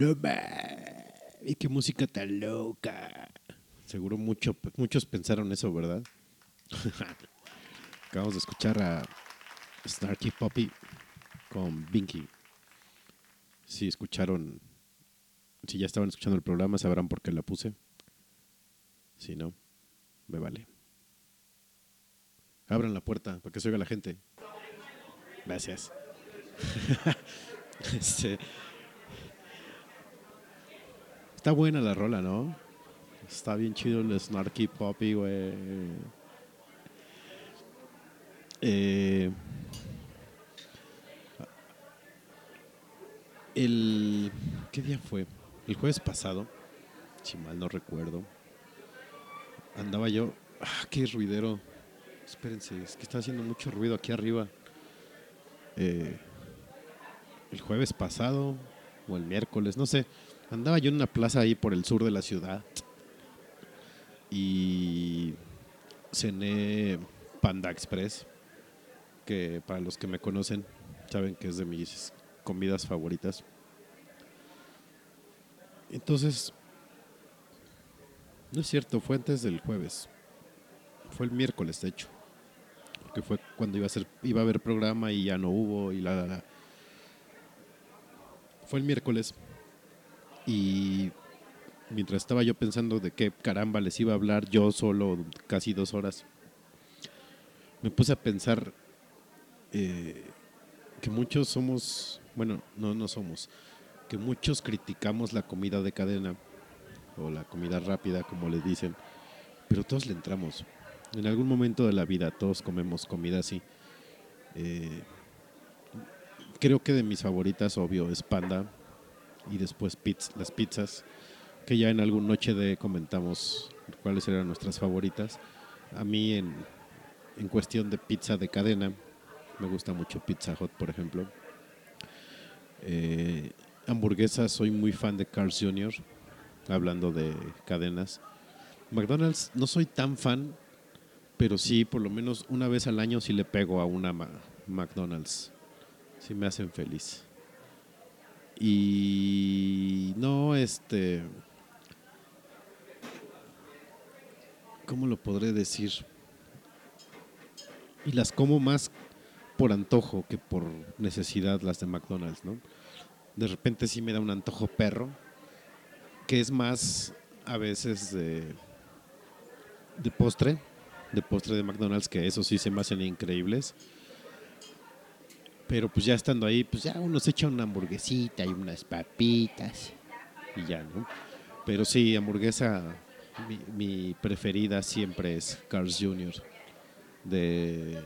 No mames, qué música tan loca. Seguro mucho, muchos pensaron eso, ¿verdad? (laughs) Acabamos de escuchar a Snarky Poppy con Binky. Si escucharon, si ya estaban escuchando el programa, sabrán por qué la puse. Si no, me vale. Abran la puerta para que se oiga la gente. Gracias. (laughs) Este, está buena la rola, ¿no? Está bien chido el Snarky Poppy, güey. Eh, el. ¿Qué día fue? El jueves pasado, si mal no recuerdo. Andaba yo. ¡Ah, qué ruidero! Espérense, es que está haciendo mucho ruido aquí arriba. Eh, el jueves pasado o el miércoles, no sé. Andaba yo en una plaza ahí por el sur de la ciudad y cené Panda Express, que para los que me conocen saben que es de mis comidas favoritas. Entonces, no es cierto, fue antes del jueves. Fue el miércoles, de hecho. Que fue cuando iba a ser, iba a haber programa y ya no hubo y la, la, la. Fue el miércoles y mientras estaba yo pensando de qué caramba les iba a hablar yo solo casi dos horas, me puse a pensar eh, que muchos somos, bueno, no, no somos, que muchos criticamos la comida de cadena o la comida rápida, como le dicen, pero todos le entramos. En algún momento de la vida todos comemos comida así. Eh, creo que de mis favoritas, obvio, es panda y después pizza, las pizzas, que ya en alguna noche de comentamos cuáles eran nuestras favoritas. A mí en, en cuestión de pizza de cadena, me gusta mucho Pizza Hut, por ejemplo. Eh, hamburguesas, soy muy fan de Carl's Jr., hablando de cadenas. McDonald's no soy tan fan, pero sí, por lo menos una vez al año sí le pego a una McDonald's. Sí me hacen feliz. Y no, este... ¿Cómo lo podré decir? Y las como más por antojo que por necesidad las de McDonald's, ¿no? De repente sí me da un antojo perro, que es más a veces de, de postre, de postre de McDonald's, que eso sí se me hacen increíbles. Pero pues ya estando ahí, pues ya uno se echa una hamburguesita y unas papitas y ya, ¿no? Pero sí, hamburguesa, mi, preferida siempre es Carl's Jr. de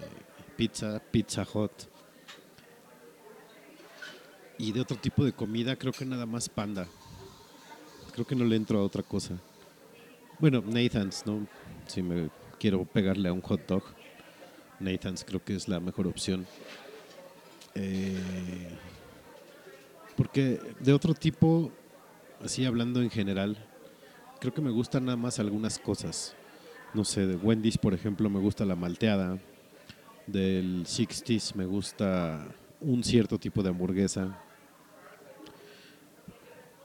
pizza, Pizza Hut. Y de otro tipo de comida, creo que nada más panda. Creo que no le entro a otra cosa. Bueno, Nathan's, ¿no? Si me quiero pegarle a un hot dog, Nathan's creo que es la mejor opción. Eh, porque de otro tipo, así hablando en general, creo que me gustan nada más algunas cosas. No sé, de Wendy's, por ejemplo, me gusta la malteada. Del 60s me gusta un cierto tipo de hamburguesa.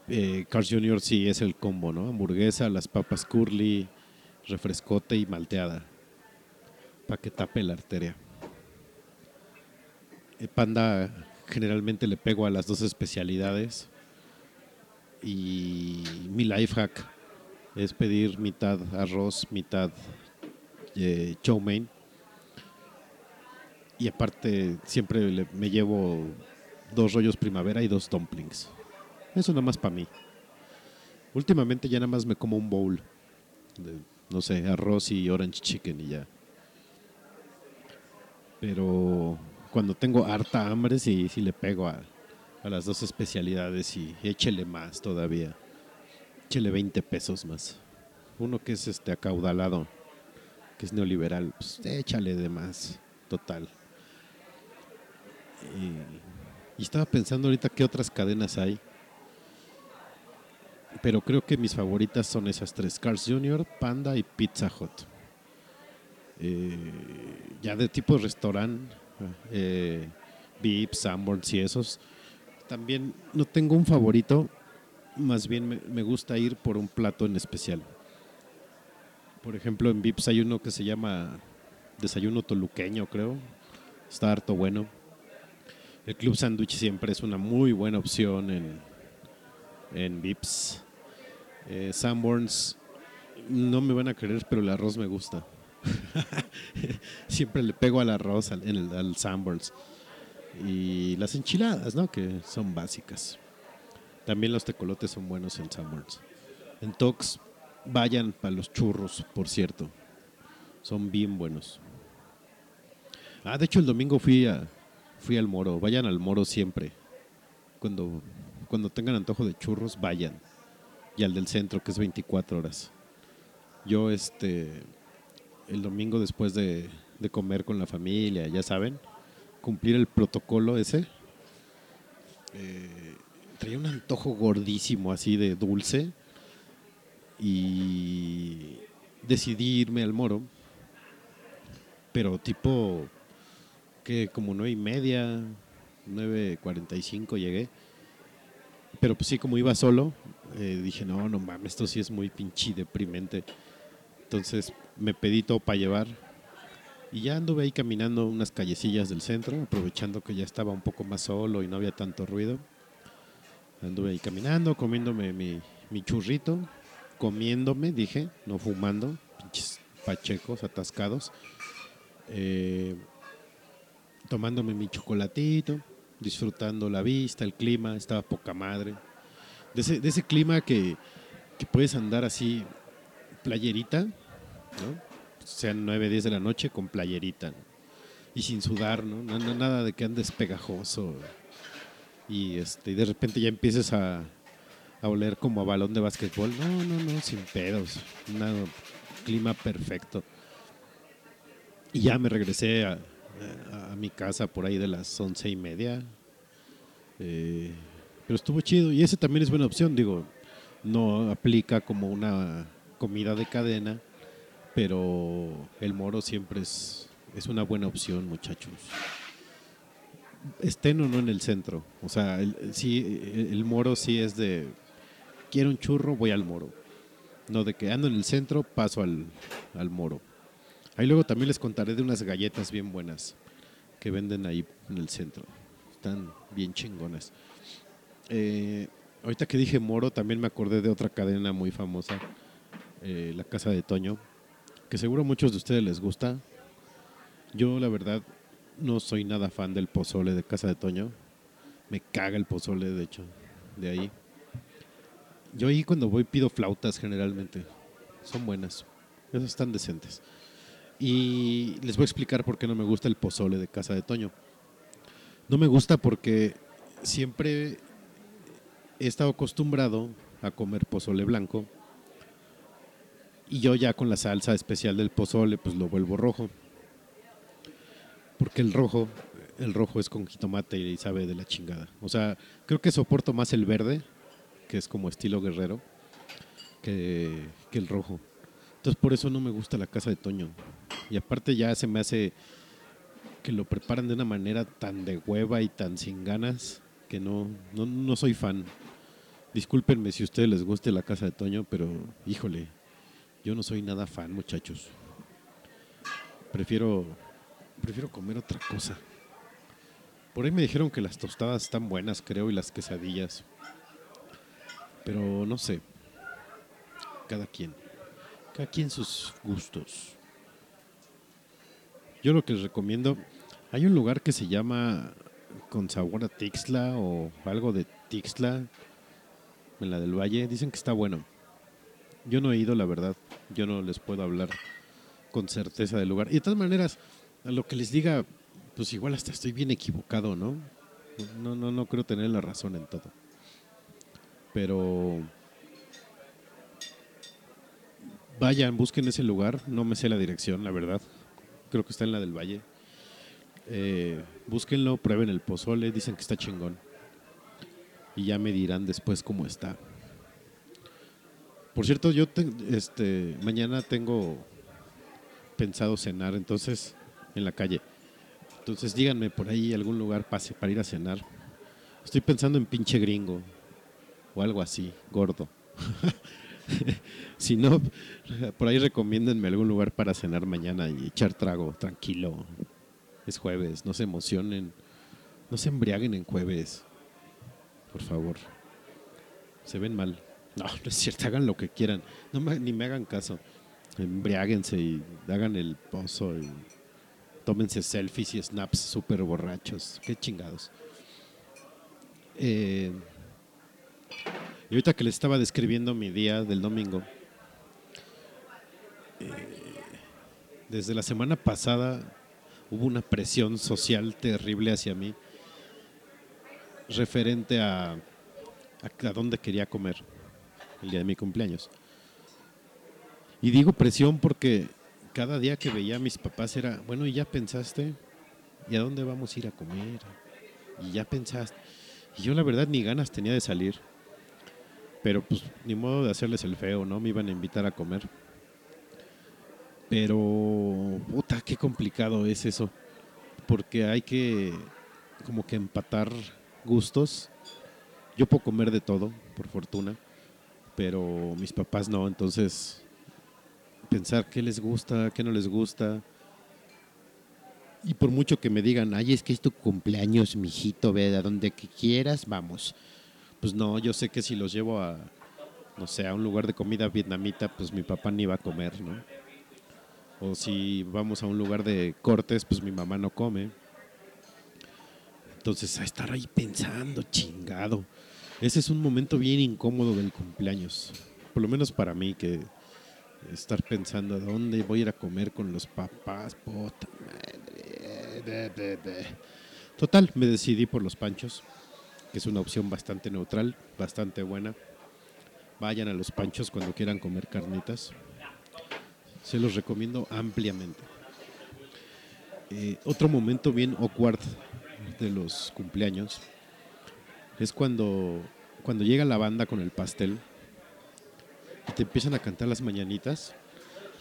Eh, Carl's Jr. sí es el combo, ¿no? Hamburguesa, las papas curly, refrescote y malteada. Para que tape la arteria. Eh, Panda generalmente le pego a las dos especialidades. Y mi life hack es pedir mitad arroz, mitad eh, chow mein. Y aparte siempre me llevo dos rollos primavera y dos dumplings. Eso nada más para mí. Últimamente ya nada más me como un bowl de, no sé, arroz y orange chicken y ya. Pero cuando tengo harta hambre sí, sí le pego a, a las dos especialidades y échele más todavía. Échele 20 pesos más. Uno que es este acaudalado, que es neoliberal, pues échale de más, total. Y, estaba pensando ahorita qué otras cadenas hay. Pero creo que mis favoritas son esas tres: Cars Jr., Panda y Pizza Hut. Eh, ya de tipo restaurante, eh, Vips, Sanborns y esos. También no tengo un favorito, más bien me, me gusta ir por un plato en especial. Por ejemplo, en Vips hay uno que se llama Desayuno Toluqueño, creo. Está harto bueno. El Club Sandwich siempre es una muy buena opción en, en Vips. Eh, Sanborns, no me van a creer, pero el arroz me gusta. (laughs) siempre le pego al arroz al, en el- al. Y las enchiladas, ¿no? Que son básicas. También los tecolotes son buenos en Sanborns. En Tox, vayan para los churros, por cierto. Son bien buenos. Ah, de hecho el domingo fui a fui al Moro. Vayan al Moro siempre. Cuando cuando tengan antojo de churros, vayan. Y al del centro, que es 24 horas. Yo este el domingo después de, de comer con la familia, ya saben, cumplir el protocolo ese. eh, traía un antojo gordísimo así de dulce y decidí irme al Moro, pero tipo que como nueve y media, 9.45 llegué, pero pues sí, como iba solo, eh, dije, no, no mames, esto sí es muy pinche deprimente. Entonces me pedí todo para llevar y ya anduve ahí caminando unas callecillas del centro, aprovechando que ya estaba un poco más solo y no había tanto ruido. Anduve ahí caminando, comiéndome mi, mi churrito, comiéndome, dije, no fumando, pinches pachecos atascados, eh, tomándome mi chocolatito, disfrutando la vista, el clima, estaba poca madre. De ese, de ese clima que, que puedes andar así, playerita, ¿no? sean 9, 10 de la noche con playerita y sin sudar, ¿no? Nada de que andes pegajoso y este y de repente ya empieces a, a oler como a balón de básquetbol. No, no, no, sin pedos. Un clima perfecto. Y ya me regresé a mi casa por ahí de las once y media. Eh, pero estuvo chido. Y ese también es buena opción, digo. No aplica como una comida de cadena, pero el moro siempre es, es una buena opción, muchachos. Estén o no en el centro. O sea, el, el- moro sí es de, quiero un churro, voy al moro. No de que ando en el centro, paso al, al moro. Ahí luego también les contaré de unas galletas bien buenas que venden ahí en el centro. Están bien chingonas. Eh, ahorita que dije moro, también me acordé de otra cadena muy famosa, eh, la Casa de Toño, que seguro a muchos de ustedes les gusta. Yo, la verdad, no soy nada fan del pozole de Casa de Toño. Me caga el pozole, de hecho, de ahí. Yo ahí cuando voy pido flautas generalmente. Son buenas. Esas están decentes. Y les voy a explicar por qué no me gusta el pozole de Casa de Toño. No me gusta porque siempre he estado acostumbrado a comer pozole blanco y yo ya con la salsa especial del pozole pues lo vuelvo rojo. Porque el rojo, el rojo es con jitomate y sabe de la chingada. O sea, creo que soporto más el verde, que es como estilo guerrero, que, que el rojo. Entonces por eso no me gusta la casa de Toño. Y aparte ya se me hace que lo preparan de una manera tan de hueva y tan sin ganas que no, no, no soy fan. Discúlpenme si a ustedes les guste la casa de Toño, pero híjole, yo no soy nada fan, muchachos. Prefiero, prefiero comer otra cosa. Por ahí me dijeron que las tostadas están buenas, creo, y las quesadillas. Pero no sé. Cada quien. Cada quien sus gustos. Yo lo que les recomiendo, hay un lugar que se llama con sabor a Tixla o algo de Tixla en la del Valle. Dicen que está bueno. Yo no he ido, la verdad. Yo no les puedo hablar con certeza del lugar. Y de todas maneras, lo que les diga, pues igual hasta estoy bien equivocado, ¿no? No, no, no creo tener la razón en todo. Pero vayan, busquen ese lugar. No me sé la dirección, la verdad. Creo que está en la del Valle. Eh, búsquenlo, prueben el pozole, dicen que está chingón. Y ya me dirán después cómo está. Por cierto, yo te- este, mañana tengo pensado cenar, entonces, en la calle. Entonces díganme por ahí algún lugar pase para ir a cenar. Estoy pensando en pinche gringo. o algo así, gordo. (laughs) si no, por ahí recomiéndenme algún lugar para cenar mañana y echar trago, tranquilo. Es jueves, no se emocionen, no se embriaguen en jueves, por favor. Se ven mal. No, no es cierto, hagan lo que quieran, no me- ni me hagan caso. Embriáguense y hagan el pozo y tómense selfies y snaps súper borrachos. Qué chingados. Eh, y ahorita que les estaba describiendo mi día del domingo, eh, desde la semana pasada hubo una presión social terrible hacia mí referente a, a, a dónde quería comer el día de mi cumpleaños. Y digo presión porque cada día que veía a mis papás era, bueno, ¿y ya pensaste? ¿Y a dónde vamos a ir a comer? ¿Y ya pensaste? Y yo la verdad ni ganas tenía de salir. Pero pues ni modo de hacerles el feo, ¿no? Me iban a invitar a comer. Pero, puta, qué complicado es eso. Porque hay que como que empatar gustos. Yo puedo comer de todo, por fortuna. Pero mis papás no, entonces pensar qué les gusta, qué no les gusta. Y por mucho que me digan, ay, es que es tu cumpleaños, mijito, ve, a donde quieras, vamos. Pues no, yo sé que si los llevo a, no sé, a un lugar de comida vietnamita, pues mi papá ni va a comer, ¿no? O si vamos a un lugar de cortes, pues mi mamá no come. Entonces, a estar ahí pensando, chingado. Ese es un momento bien incómodo del cumpleaños. Por lo menos para mí, que estar pensando a dónde voy a ir a comer con los papás, madre. Total, me decidí por los panchos, que es una opción bastante neutral, bastante buena. Vayan a los panchos cuando quieran comer carnitas. Se los recomiendo ampliamente. Eh, otro momento bien awkward de los cumpleaños es cuando, cuando llega la banda con el pastel y te empiezan a cantar las mañanitas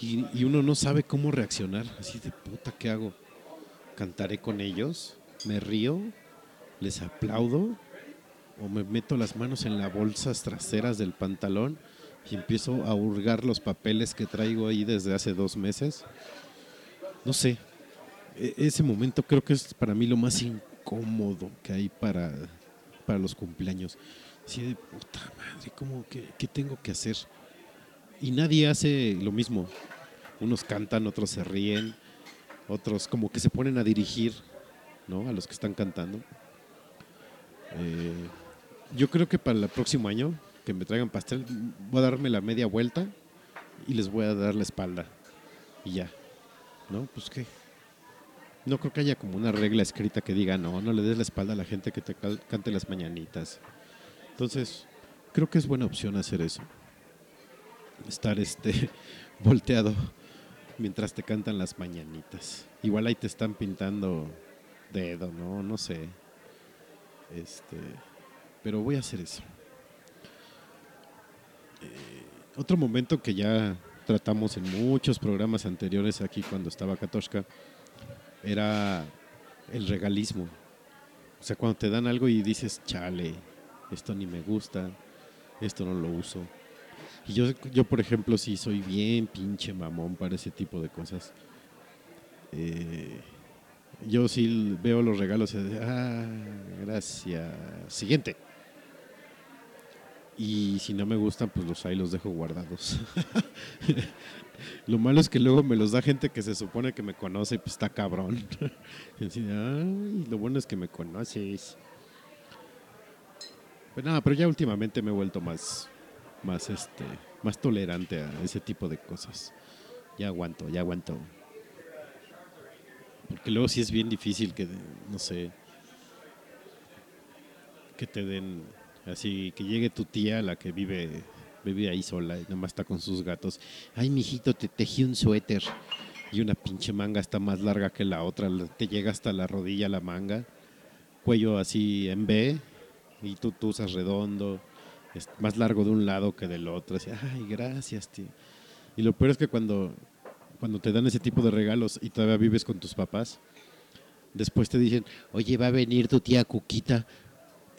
y, uno no sabe cómo reaccionar. Así de puta, ¿qué hago? ¿Cantaré con ellos? ¿Me río? ¿Les aplaudo? ¿O me meto las manos en las bolsas traseras del pantalón y empiezo a hurgar los papeles que traigo ahí desde hace dos meses? No sé. E- ese momento creo que es para mí lo más incómodo que hay para, para los cumpleaños. Así de puta madre, ¿cómo que, ¿qué tengo que hacer? Y nadie hace lo mismo. Unos cantan, otros se ríen, otros como que se ponen a dirigir ¿no? a los que están cantando. Eh, yo creo que para el próximo año que me traigan pastel, voy a darme la media vuelta y les voy a dar la espalda. Y ya. ¿No? Pues qué. No creo que haya como una regla escrita que diga, no, no le des la espalda a la gente que te cante las mañanitas. Entonces, creo que es buena opción hacer eso. Estar este (laughs) volteado mientras te cantan las mañanitas. Igual ahí te están pintando dedo, no, no sé. Este, pero voy a hacer eso. Eh, otro momento que ya tratamos en muchos programas anteriores aquí cuando estaba Katoshka era el regalismo. O sea, cuando te dan algo y dices, chale, esto ni me gusta, esto no lo uso. Y yo, yo por ejemplo, sí soy bien pinche mamón para ese tipo de cosas. Eh, yo sí veo los regalos y ah, gracias. Siguiente. Y si no me gustan, pues los ahí los dejo guardados. (laughs) Lo malo es que luego me los da gente que se supone que me conoce y pues está cabrón. (laughs) Ay, lo bueno es que me conoces. Pero nada, pero ya últimamente me he vuelto más, más este, más tolerante a ese tipo de cosas. Ya aguanto, ya aguanto. Porque luego sí es bien difícil que, no sé, que te den así, que llegue tu tía, la que vive, vive ahí sola y nada más está con sus gatos. Ay, mijito, te tejí un suéter. Y una pinche manga está más larga que la otra, te llega hasta la rodilla la manga. Cuello así en B y tú, tú usas redondo, es más largo de un lado que del otro. Así, Ay, gracias, tío. Y lo peor es que cuando, cuando te dan ese tipo de regalos y todavía vives con tus papás, después te dicen, oye, va a venir tu tía Cuquita,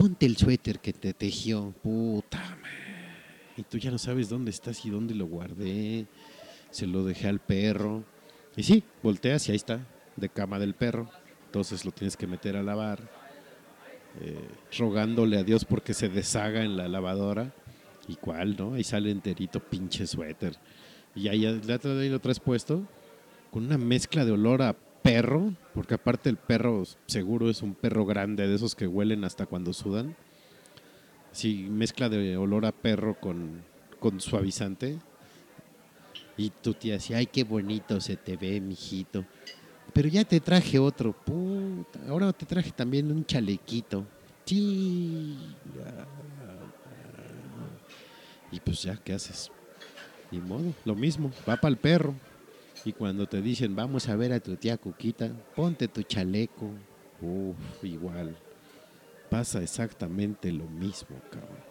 ponte el suéter que te tejió. Puta madre. Y tú ya no sabes dónde estás y dónde lo guardé. Se lo dejé al perro. Y sí, volteas y ahí está, de cama del perro. Entonces lo tienes que meter a lavar. eh, rogándole a Dios porque se deshaga en la lavadora. ¿Y cuál, no? Ahí sale enterito, pinche suéter. Y ahí vez lo traes puesto con una mezcla de olor a perro, porque aparte el perro seguro es un perro grande, de esos que huelen hasta cuando sudan. Sí, mezcla de olor a perro con, con suavizante. Y tu tía decía, ay, qué bonito se te ve, mijito. Pero ya te traje otro, puta. Ahora te traje también un chalequito. Y pues ya, ¿qué haces? Ni modo, lo mismo, va para el perro. Y cuando te dicen, vamos a ver a tu tía Cuquita, ponte tu chaleco. Uf, igual. Pasa exactamente lo mismo, cabrón.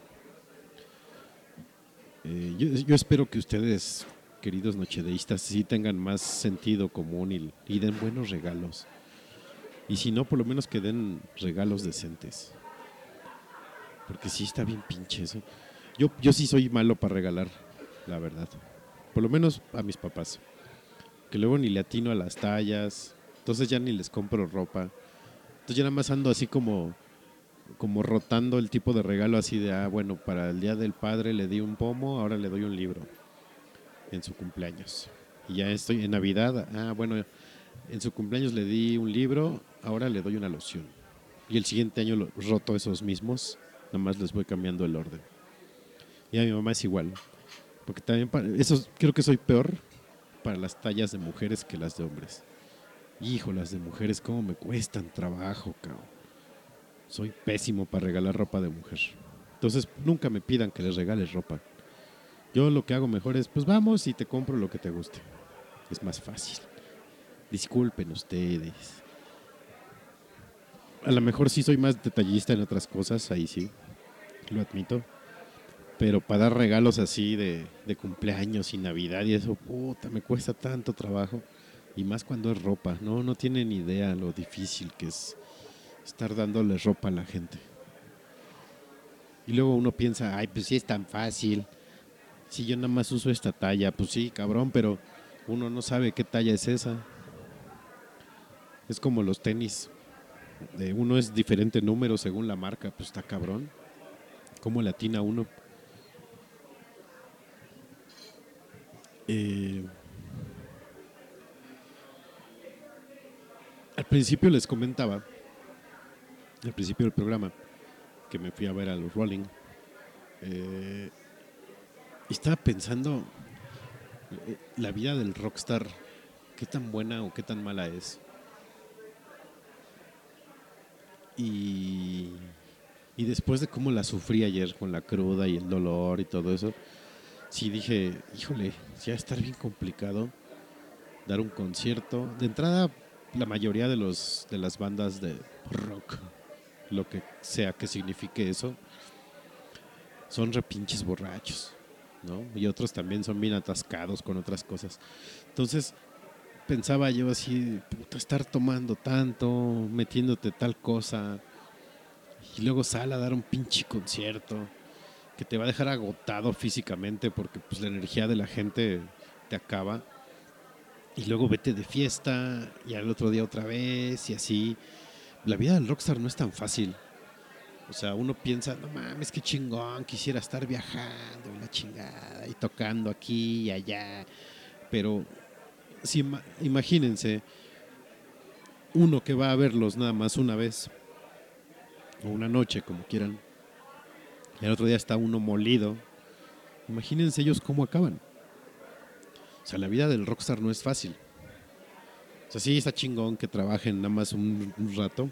Eh, yo, espero que ustedes, queridos nochedeístas, sí tengan más sentido común y, y den buenos regalos. Y si no, por lo menos que den regalos decentes. Porque sí está bien pinche eso. Yo, yo sí soy malo para regalar, la verdad. Por lo menos a mis papás. Que luego ni le atino a las tallas. Entonces ya ni les compro ropa. Entonces ya nada más ando así como, como rotando el tipo de regalo así de, ah, bueno, para el Día del Padre le di un pomo, ahora le doy un libro. En su cumpleaños. Y ya estoy en Navidad. Ah, bueno, en su cumpleaños le di un libro, ahora le doy una loción. Y el siguiente año lo- roto esos mismos, nada más les voy cambiando el orden. Y a mi mamá es igual. Porque también, para, creo que soy peor para las tallas de mujeres que las de hombres. Hijo, las de mujeres, cómo me cuestan trabajo, cabrón. Soy pésimo para regalar ropa de mujer. Entonces, nunca me pidan que les regales ropa. Yo lo que hago mejor es, pues vamos y te compro lo que te guste. Es más fácil. Disculpen ustedes. A lo mejor sí soy más detallista en otras cosas, ahí sí, lo admito. Pero para dar regalos así de, de cumpleaños y Navidad y eso, puta, me cuesta tanto trabajo. Y más cuando es ropa, ¿no? No tienen idea lo difícil que es estar dándole ropa a la gente. Y luego uno piensa, ay, pues sí es tan fácil. Si yo nada más uso esta talla, pues sí, cabrón, pero uno no sabe qué talla es esa. Es como los tenis. Uno es diferente número según la marca, pues está cabrón. ¿Cómo le atina uno? Eh, al principio les comentaba, al principio del programa, que me fui a ver a los Rolling. eh, y estaba pensando eh, la vida del rockstar, qué tan buena o qué tan mala es. Y, y después de cómo la sufrí ayer con la cruda y el dolor y todo eso, sí dije, híjole, sí va a estar bien complicado dar un concierto. De entrada, la mayoría de, los, de las bandas de rock, lo que sea que signifique eso, son repinches borrachos, ¿no? Y otros también son bien atascados con otras cosas. Entonces, pensaba yo así, puta, estar tomando tanto, metiéndote tal cosa, y luego sal a dar un pinche concierto que te va a dejar agotado físicamente porque pues la energía de la gente te acaba. Y luego vete de fiesta y al otro día otra vez y así. La vida del rockstar no es tan fácil. O sea, uno piensa, no mames, qué chingón, quisiera estar viajando y la chingada y tocando aquí y allá. Pero si ima- imagínense uno que va a verlos nada más una vez o una noche, como quieran. Y otro día está uno molido. Imagínense ellos cómo acaban. O sea, la vida del rockstar no es fácil. O sea, sí está chingón que trabajen nada más un, un rato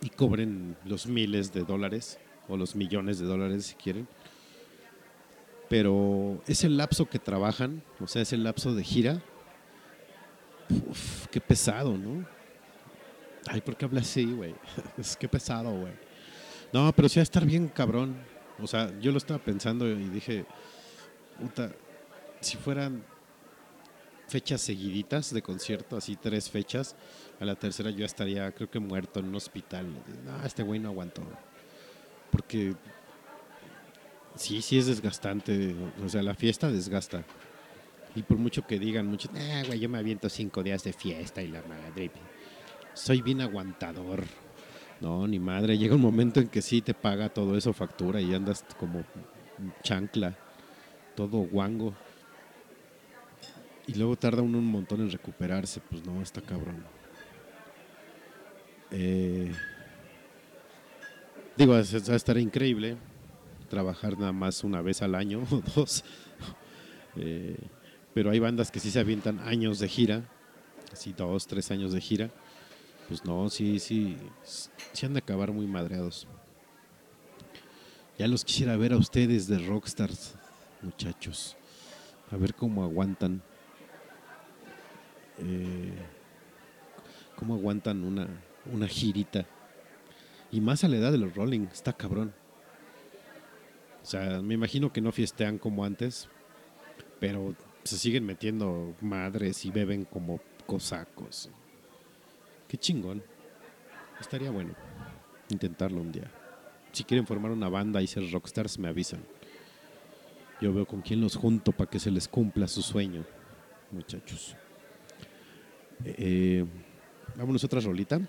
y cobren los miles de dólares o los millones de dólares si quieren. Pero ese lapso que trabajan, o sea, ese lapso de gira, uf, qué pesado, ¿no? Ay, ¿por qué habla así, güey? (laughs) es que pesado, güey. No, pero sí va a estar bien cabrón. O sea, yo lo estaba pensando y dije, puta, si fueran fechas seguiditas de concierto, así tres fechas, a la tercera yo estaría, creo que muerto en un hospital. No, este güey no aguantó. porque sí, sí es desgastante. O sea, la fiesta desgasta. Y por mucho que digan muchos, ah, güey, yo me aviento cinco días de fiesta y la madre. Soy bien aguantador. No, ni madre. Llega un momento en que sí te paga todo eso factura y andas como chancla, todo guango. Y luego tarda uno un montón en recuperarse. Pues no, está cabrón. Eh, digo, va a estar increíble trabajar nada más una vez al año (laughs) o dos. Eh, pero hay bandas que sí se avientan años de gira, así dos, tres años de gira. Pues no, sí, sí, sí han de acabar muy madreados. Ya los quisiera ver a ustedes de Rockstars, muchachos. A ver cómo aguantan. Eh, cómo aguantan una, una girita. Y más a la edad de los Rolling, está cabrón. O sea, me imagino que no fiestean como antes, pero se siguen metiendo madres y beben como cosacos. Qué chingón. Estaría bueno intentarlo un día. Si quieren formar una banda y ser rockstars, me avisan. Yo veo con quién los junto para que se les cumpla su sueño, muchachos. Eh, vámonos a otra rolita.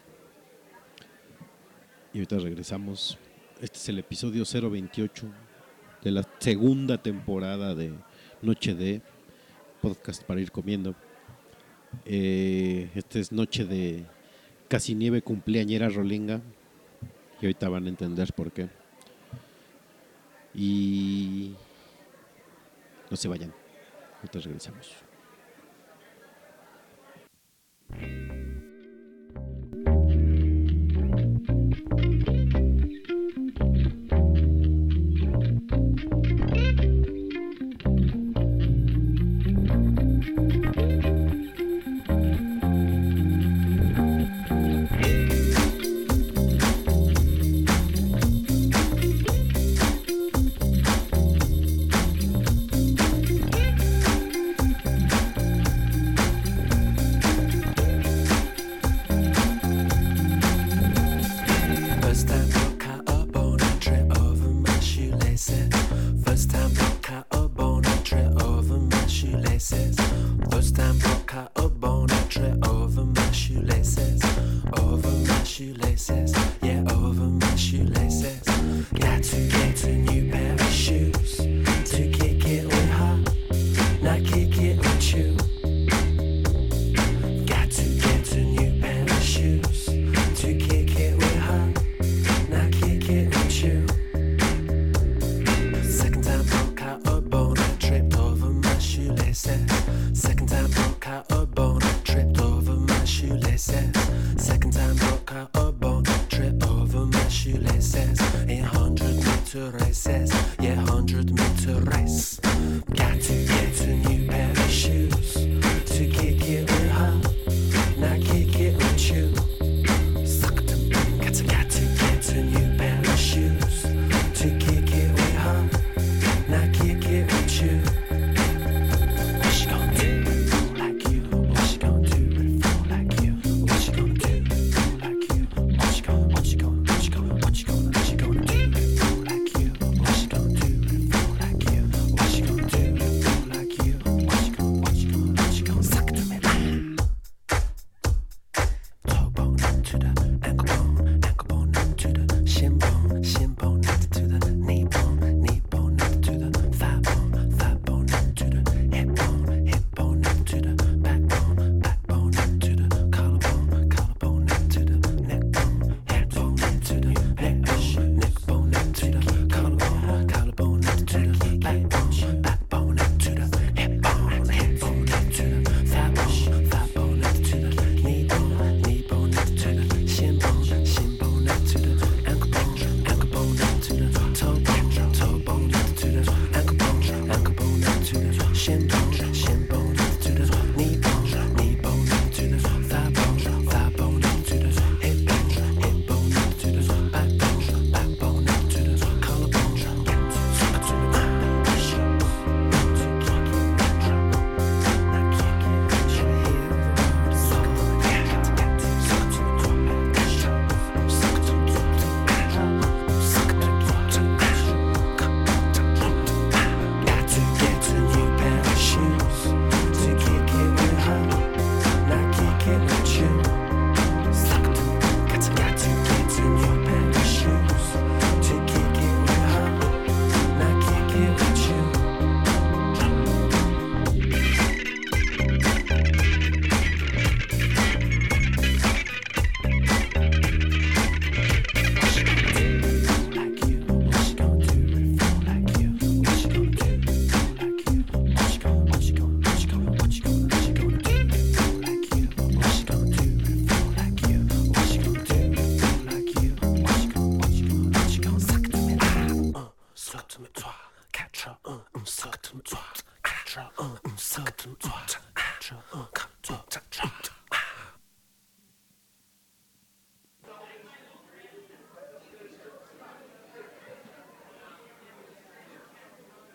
Y ahorita regresamos. Este es el episodio 028 de la segunda temporada de Noche de podcast para ir comiendo. Eh, esta es noche de casi nieve cumpleañera rolinga. Y ahorita van a entender por qué. Y no se vayan. Ahorita regresamos.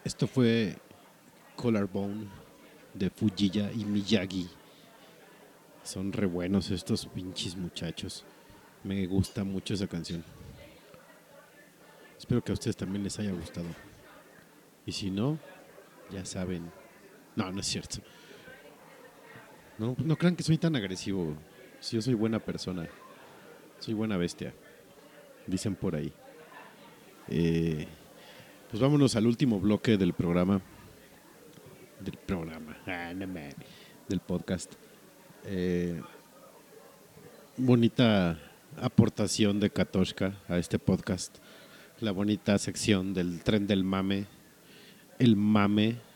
Esto fue Collarbone de Fujiya y Miyagi. Son re buenos estos pinches muchachos. Me gusta mucho esa canción. Espero que a ustedes también les haya gustado. Y si no, ya saben. No, no es cierto. No, no crean que soy tan agresivo. Si yo soy buena persona. Soy buena bestia. Dicen por ahí. Eh, pues vámonos al último bloque del programa. Del programa. Ah. Del podcast. Eh, bonita aportación de Katoshka a este podcast. La bonita sección del tren del mame. El mame.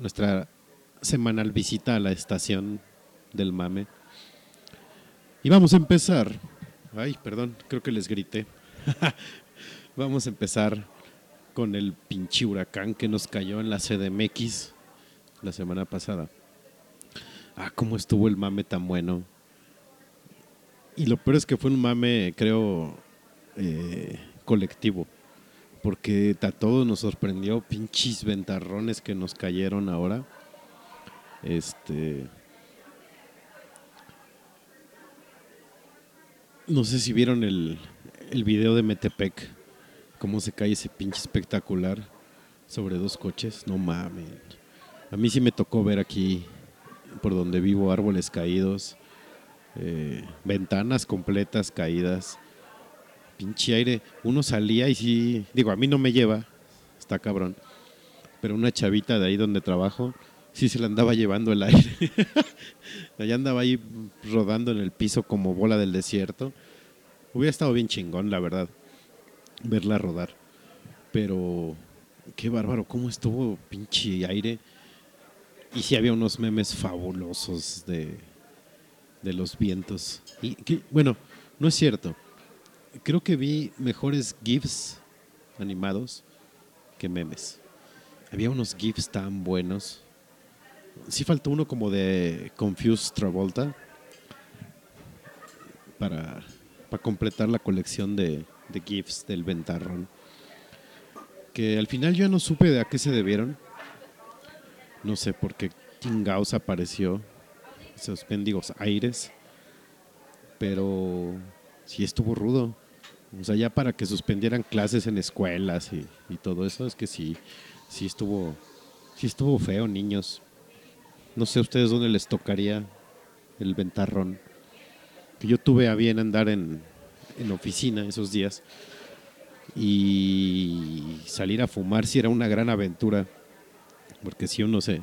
Nuestra semanal visita a la estación del mame. Y vamos a empezar. Ay, perdón, creo que les grité. (laughs) vamos a empezar con el pinche huracán que nos cayó en la CDMX la semana pasada. Ah, cómo estuvo el mame tan bueno. Y lo peor es que fue un mame, creo, eh, colectivo. Porque a todos nos sorprendió pinches ventarrones que nos cayeron ahora. Este. No sé si vieron el, el video de Metepec. Cómo se cae ese pinche espectacular sobre dos coches. No mames. A mí sí me tocó ver aquí, por donde vivo, árboles caídos, eh, ventanas completas caídas, pinche aire. Uno salía y sí, digo, a mí no me lleva, está cabrón, pero una chavita de ahí donde trabajo, sí se la andaba llevando el aire. (laughs) Allá andaba ahí rodando en el piso como bola del desierto. Hubiera estado bien chingón, la verdad, verla rodar. Pero qué bárbaro, cómo estuvo pinche aire. Y sí había unos memes fabulosos de, de los vientos. Y bueno, no es cierto. Creo que vi mejores GIFs animados que memes. Había unos GIFs tan buenos. Sí faltó uno como de Confused Travolta para, para completar la colección de, de GIFs del ventarrón. Que al final yo no supe de a qué se debieron. No sé por qué Kingaus apareció. Esos mendigos aires. Pero sí estuvo rudo. O sea, ya para que suspendieran clases en escuelas y, todo eso, es que sí, sí estuvo, sí estuvo feo, niños. No sé a ustedes dónde les tocaría el ventarrón. Que yo tuve a bien andar en, en oficina esos días y salir a fumar sí era una gran aventura. Porque si uno se,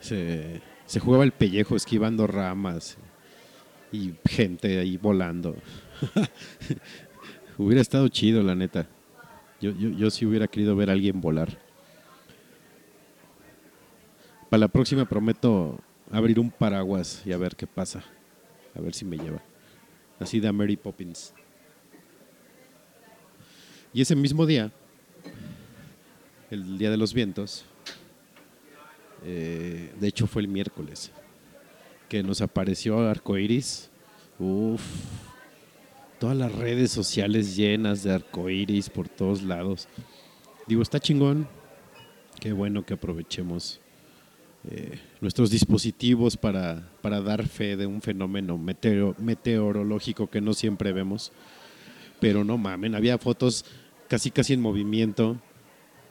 se, se jugaba el pellejo esquivando ramas y gente ahí volando. (laughs) hubiera estado chido, la neta. Yo, yo, yo sí hubiera querido ver a alguien volar. Para la próxima prometo abrir un paraguas y a ver qué pasa. A ver si me lleva. Así de Mary Poppins. Y ese mismo día, el día de los vientos, eh, de hecho fue el miércoles, que nos apareció arcoiris. Uf, todas las redes sociales llenas de arcoiris por todos lados. Digo, está chingón. Qué bueno que aprovechemos eh, nuestros dispositivos para, para dar fe de un fenómeno meteo- meteorológico que no siempre vemos. Pero no mamen, había fotos casi casi en movimiento.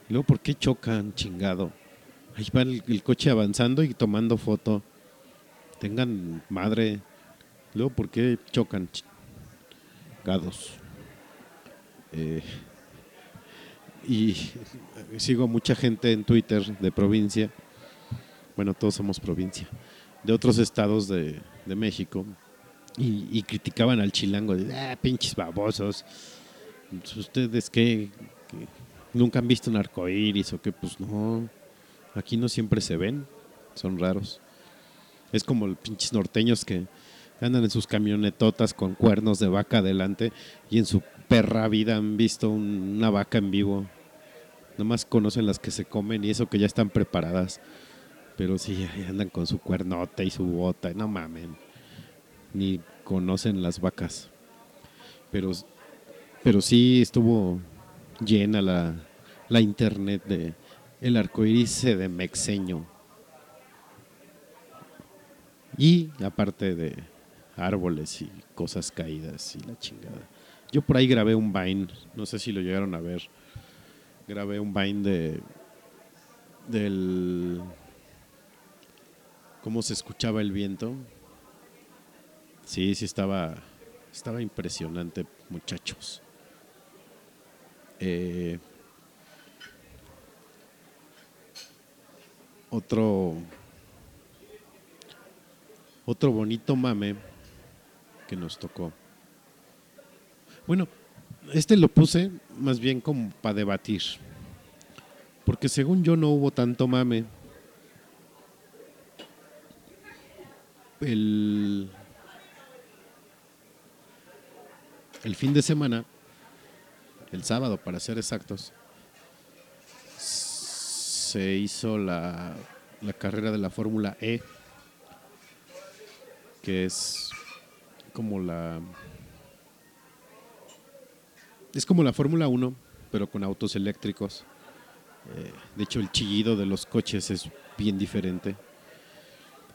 Luego, ¿por qué chocan, chingado? Ahí va el, el coche avanzando y tomando foto. Tengan madre. Luego, ¿por qué chocan? Eh, y sigo mucha gente en Twitter de provincia. Bueno, todos somos provincia. De otros estados de, de México. Y, criticaban al chilango. De, ah, pinches babosos. ¿Ustedes? ¿Qué? ¿Nunca han visto un arcoíris o qué? Pues no. Aquí no siempre se ven. Son raros. Es como los pinches norteños que andan en sus camionetotas con cuernos de vaca adelante y en su perra vida han visto un- una vaca en vivo. Nomás conocen las que se comen y eso que ya están preparadas. Pero sí, andan con su cuernota y su bota. No mamen. Ni conocen las vacas. Pero, pero sí estuvo llena la, la internet de el arco iris de Mexeño. Y aparte de árboles y cosas caídas y la chingada. Yo por ahí grabé un Vine, no sé si lo llegaron a ver. Grabé un Vine de del cómo se escuchaba el viento. Sí, sí estaba estaba impresionante, muchachos. Eh, otro otro bonito mame que nos tocó. Bueno, este lo puse más bien como para debatir. Porque según yo no hubo tanto mame. El, el fin de semana, el sábado para ser exactos, se hizo la, la carrera de la Fórmula E, que es como la es como la Fórmula 1, pero con autos eléctricos. Eh, de hecho, el chillido de los coches es bien diferente.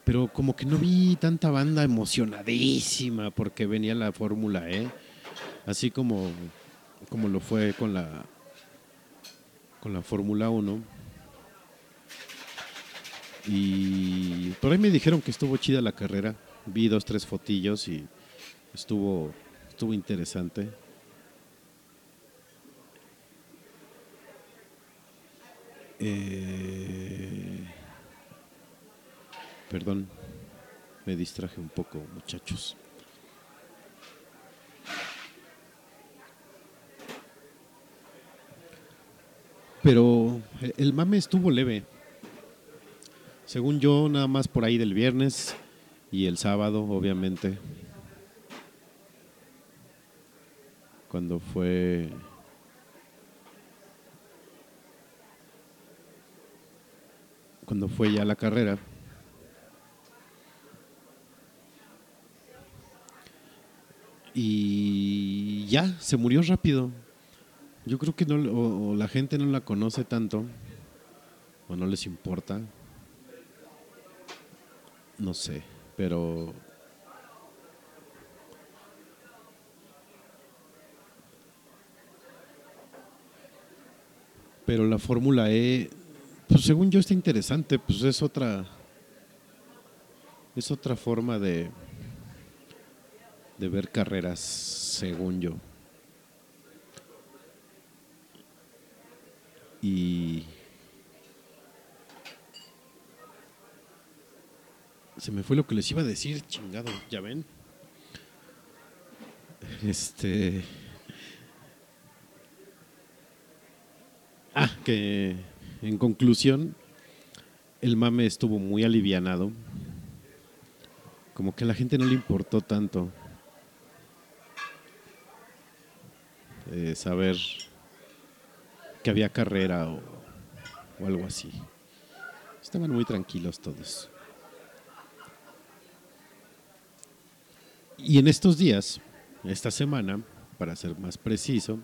Pero como que no vi tanta banda emocionadísima porque venía la Fórmula E, así como, como lo fue con la, con la Fórmula 1. Y por ahí me dijeron que estuvo chida la carrera. Vi dos, tres fotillos y estuvo, estuvo interesante. Eh, perdón, me distraje un poco, muchachos. Pero el mame estuvo leve. Según yo, nada más por ahí del viernes y el sábado, obviamente. Cuando fue cuando fue ya la carrera. Y ya, se murió rápido. Yo creo que no, o, o la gente no la conoce tanto, o no les importa. No sé, pero pero la Fórmula E pues según yo está interesante, pues es otra es otra forma de de ver carreras, según yo. Y se me fue lo que les iba a decir, chingado, ya ven. Este Ah, que en conclusión, el mame estuvo muy alivianado. Como que a la gente no le importó tanto eh, saber que había carrera o, o algo así. Estaban muy tranquilos todos. Y en estos días, esta semana, para ser más preciso,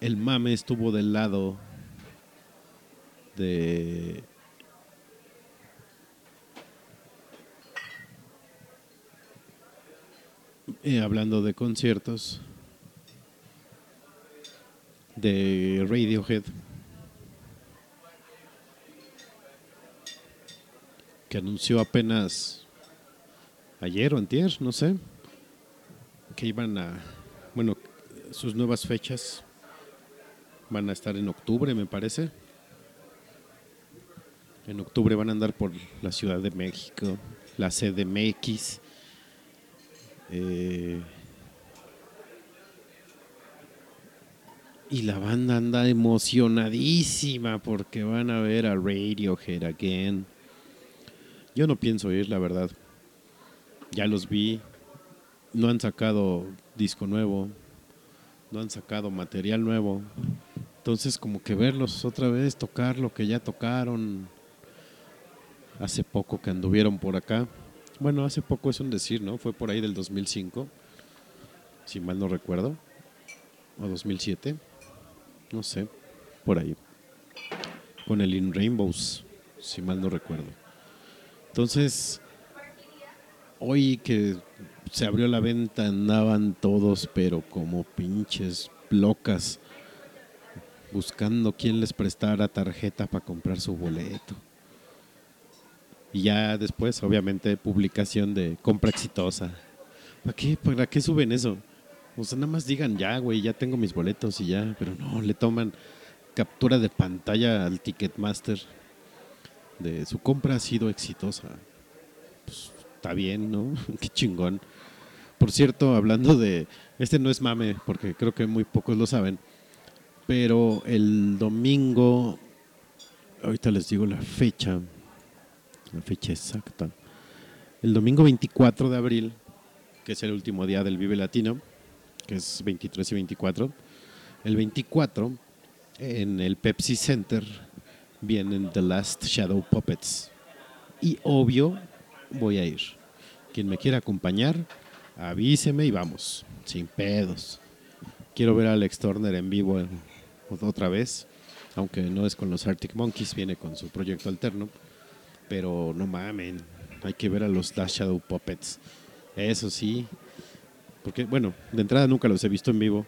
el mame estuvo del lado de eh, hablando de conciertos de Radiohead que anunció apenas ayer o antier, no sé, que iban a, bueno, sus nuevas fechas van a estar en octubre, me parece. En octubre van a andar por la Ciudad de México, la CDMX. Eh, y la banda anda emocionadísima porque van a ver a Radiohead again. Yo no pienso ir, la verdad. Ya los vi. No han sacado disco nuevo. No han sacado material nuevo. Entonces, como que verlos otra vez, tocar lo que ya tocaron hace poco que anduvieron por acá. Bueno, hace poco es un decir, ¿no? Fue por ahí del 2005, si mal no recuerdo, o 2007, no sé, por ahí. Con el In Rainbows, si mal no recuerdo. Entonces, hoy que se abrió la venta andaban todos, pero como pinches locas, buscando quién les prestara tarjeta para comprar su boleto. Y ya después, obviamente, publicación de compra exitosa. ¿Para qué? ¿Para qué suben eso? O sea, nada más digan ya, güey, ya tengo mis boletos y ya, pero no, le toman captura de pantalla al Ticketmaster de su compra ha sido exitosa. Pues, está bien, ¿no? (laughs) Qué chingón. Por cierto, hablando de, este no es mame, porque creo que muy pocos lo saben, pero el domingo, ahorita les digo la fecha, la fecha exacta. El domingo 24 de abril, que es el último día del Vive Latino, que es 23 y 24, el 24 en el Pepsi Center vienen The Last Shadow Puppets. Y obvio, voy a ir. Quien me quiera acompañar, avíseme y vamos, sin pedos. Quiero ver a Alex Turner en vivo eh, otra vez, aunque no es con los Arctic Monkeys, viene con su proyecto alterno. Pero no mamen, hay que ver a los Last Shadow Puppets. Eso sí, porque bueno, de entrada nunca los he visto en vivo,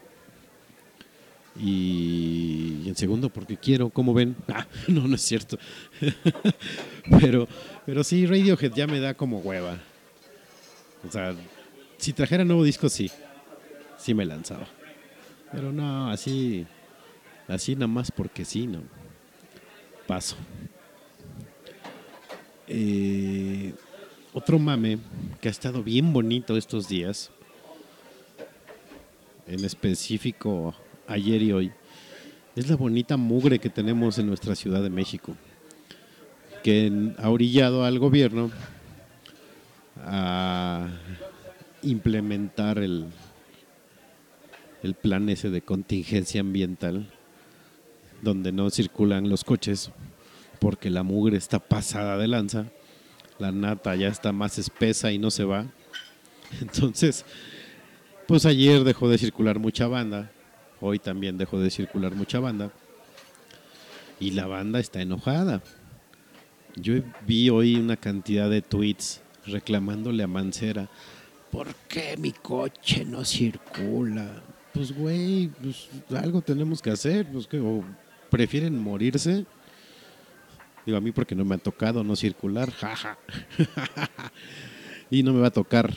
y, en segundo porque quiero, ¿cómo ven? (laughs) Ah, no, no es cierto. (laughs) pero, pero sí, Radiohead ya me da como hueva. O sea, si trajera nuevo disco, sí. Sí me lanzaba. Pero no, así, así nada más porque sí, no. Paso. Eh, otro mame que ha estado bien bonito estos días, en específico ayer y hoy, es la bonita mugre que tenemos en nuestra Ciudad de México, que ha orillado al gobierno a implementar el, el plan ese de contingencia ambiental, donde no circulan los coches, porque la mugre está pasada de lanza, la nata ya está más espesa y no se va. (laughs) Entonces, pues ayer dejó de circular mucha banda Hoy también dejó de circular mucha banda. Y la banda está enojada. Yo vi hoy una cantidad de tweets reclamándole a Mancera, ¿por qué mi coche no circula? Pues güey, pues, algo tenemos que hacer, pues o prefieren morirse. Digo a mí porque no me ha tocado no circular, (laughs) jaja. y no me va a tocar.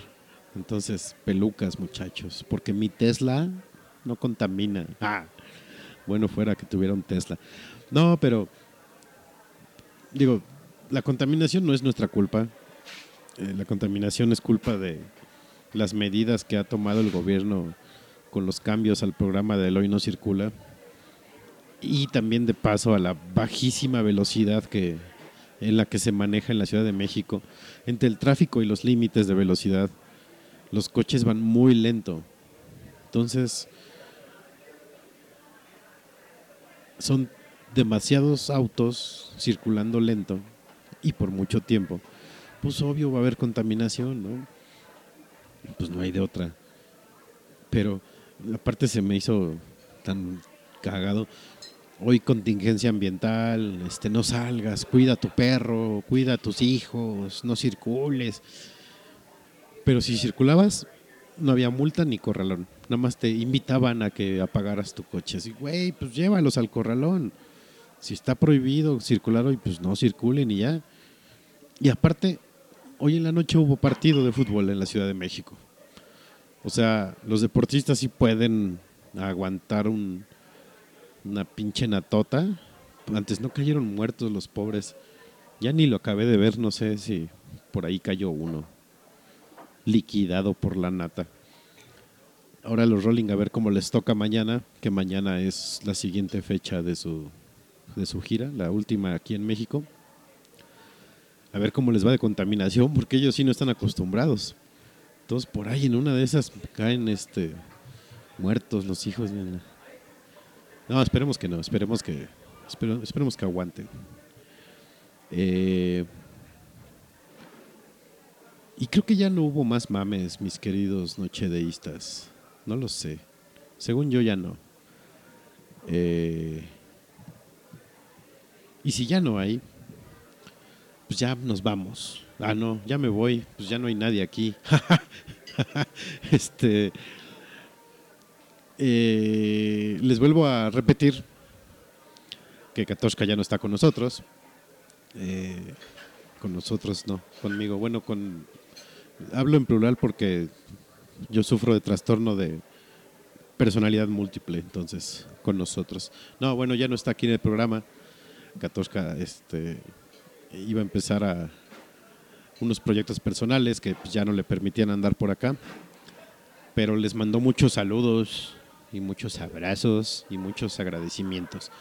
Entonces, pelucas, muchachos, porque mi Tesla no contamina. Ah, bueno, fuera que tuviera un Tesla. No, pero digo, la contaminación no es nuestra culpa. Eh, la contaminación es culpa de las medidas que ha tomado el gobierno con los cambios al programa de Hoy no circula y también de paso a la bajísima velocidad que en la que se maneja en la Ciudad de México entre el tráfico y los límites de velocidad los coches van muy lento entonces son demasiados autos circulando lento y por mucho tiempo, pues obvio va a haber contaminación, ¿no? Pues no hay de otra. Pero aparte se me hizo tan cagado. Hoy contingencia ambiental, este no salgas, cuida a tu perro, cuida a tus hijos, no circules. Pero si circulabas, no había multa ni corralón. Nada más te invitaban a que apagaras tu coche. Así, güey, pues llévalos al corralón. Si está prohibido circular hoy, pues no circulen y ya. Y aparte, hoy en la noche hubo partido de fútbol en la Ciudad de México. O sea, los deportistas sí pueden aguantar un, una pinche natota. Antes no cayeron muertos los pobres. Ya ni lo acabé de ver, no sé si por ahí cayó uno. Liquidado por la nata ahora los Rolling a ver cómo les toca mañana, que mañana es la siguiente fecha de su, de su gira, la última aquí en México. A ver cómo les va de contaminación, porque ellos sí no están acostumbrados. Entonces por ahí en una de esas caen este muertos los hijos. No, esperemos que no, esperemos que, espero- esperemos que aguanten. Eh, y creo que ya no hubo más mames, mis queridos nochedeístas. No lo sé. Según yo ya no. Eh, y si ya no hay, pues ya nos vamos. Ah, no, ya me voy, pues ya no hay nadie aquí. (laughs) este. Eh, les vuelvo a repetir que Katoshka ya no está con nosotros. Eh, con nosotros no, conmigo. Bueno, con. Hablo en plural porque yo sufro de trastorno de personalidad múltiple, entonces, con nosotros. No, bueno, ya no está aquí en el programa. Katoshka este, iba a empezar a unos proyectos personales que ya no le permitían andar por acá. Pero les mandó muchos saludos y muchos abrazos y muchos agradecimientos.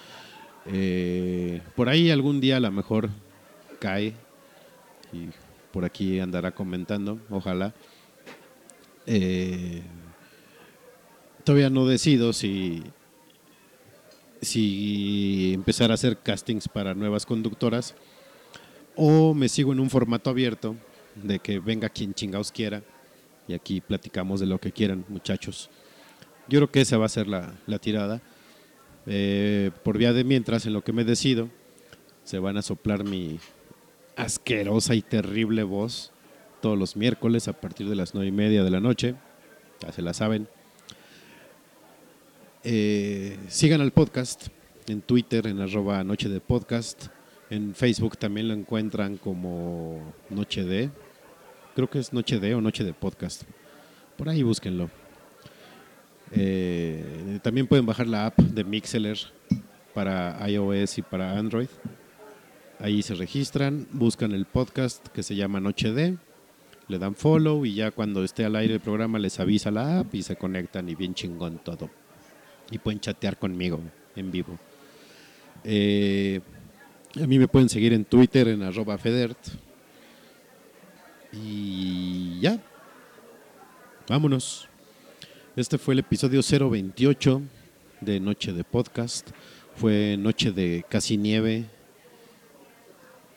Eh, por ahí algún día a lo mejor cae y por aquí andará comentando, ojalá. Eh, todavía no decido si, si empezar a hacer castings para nuevas conductoras o me sigo en un formato abierto de que venga quien chingaos quiera y aquí platicamos de lo que quieran, muchachos. Yo creo que esa va a ser la, la tirada. Eh, por vía de mientras, en lo que me decido, se van a soplar mi asquerosa y terrible voz todos los miércoles a partir de las nueve y media de la noche. Ya se la saben. Eh, sigan al podcast en Twitter, en arroba Noche de Podcast. En Facebook también lo encuentran como Noche de. Creo que es Noche de o Noche de Podcast. Por ahí búsquenlo. Eh, también pueden bajar la app de Mixeler para iOS y para Android. Ahí se registran, buscan el podcast que se llama Noche de, le dan follow y ya cuando esté al aire el programa les avisa la app y se conectan y bien chingón todo. Y pueden chatear conmigo en vivo. Eh, a mí me pueden seguir en Twitter en arroba Federt. Y ya. Vámonos. Este fue el episodio 028 de Noche de Podcast. Fue noche de casi nieve.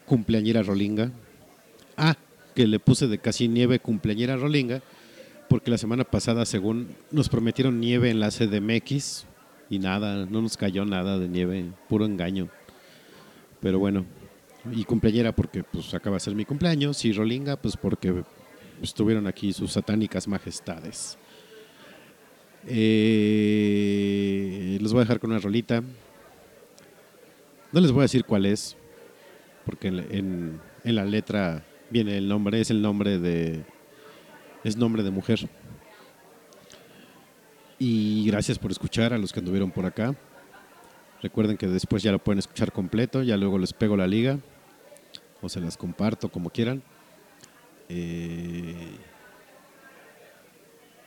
Cumpleañera Rolinga. Ah, que le puse de casi nieve cumpleañera Rolinga. Porque la semana pasada, según nos prometieron nieve en la CDMX. Y nada, no nos cayó nada de nieve. Puro engaño. Pero bueno. Y cumpleañera porque pues acaba de ser mi cumpleaños. Y Rolinga pues porque estuvieron aquí sus satánicas majestades. Eh, los voy a dejar con una rolita. No les voy a decir cuál es, porque en, en- en la letra viene el nombre, es el nombre de. Es nombre de mujer. Y gracias por escuchar a los que anduvieron por acá. Recuerden que después ya lo pueden escuchar completo, ya luego les pego la liga o se las comparto como quieran. Eh,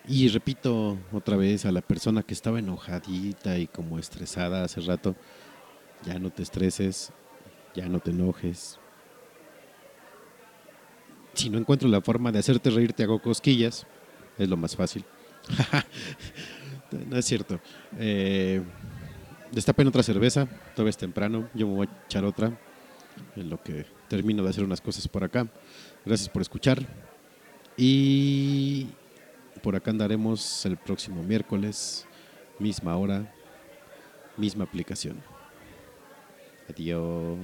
y repito otra vez a la persona que estaba enojadita y como estresada hace rato, ya no te estreses, ya no te enojes. Si no encuentro la forma de hacerte reír, te hago cosquillas, es lo más fácil. (laughs) no es cierto. Eh, destapen otra cerveza, todavía es temprano, yo me voy a echar otra en lo que termino de hacer unas cosas por acá. Gracias por escuchar y por acá andaremos el próximo miércoles, misma hora, misma aplicación. Adiós.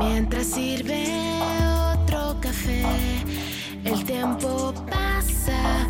Mientras sirve otro café. El tiempo pasa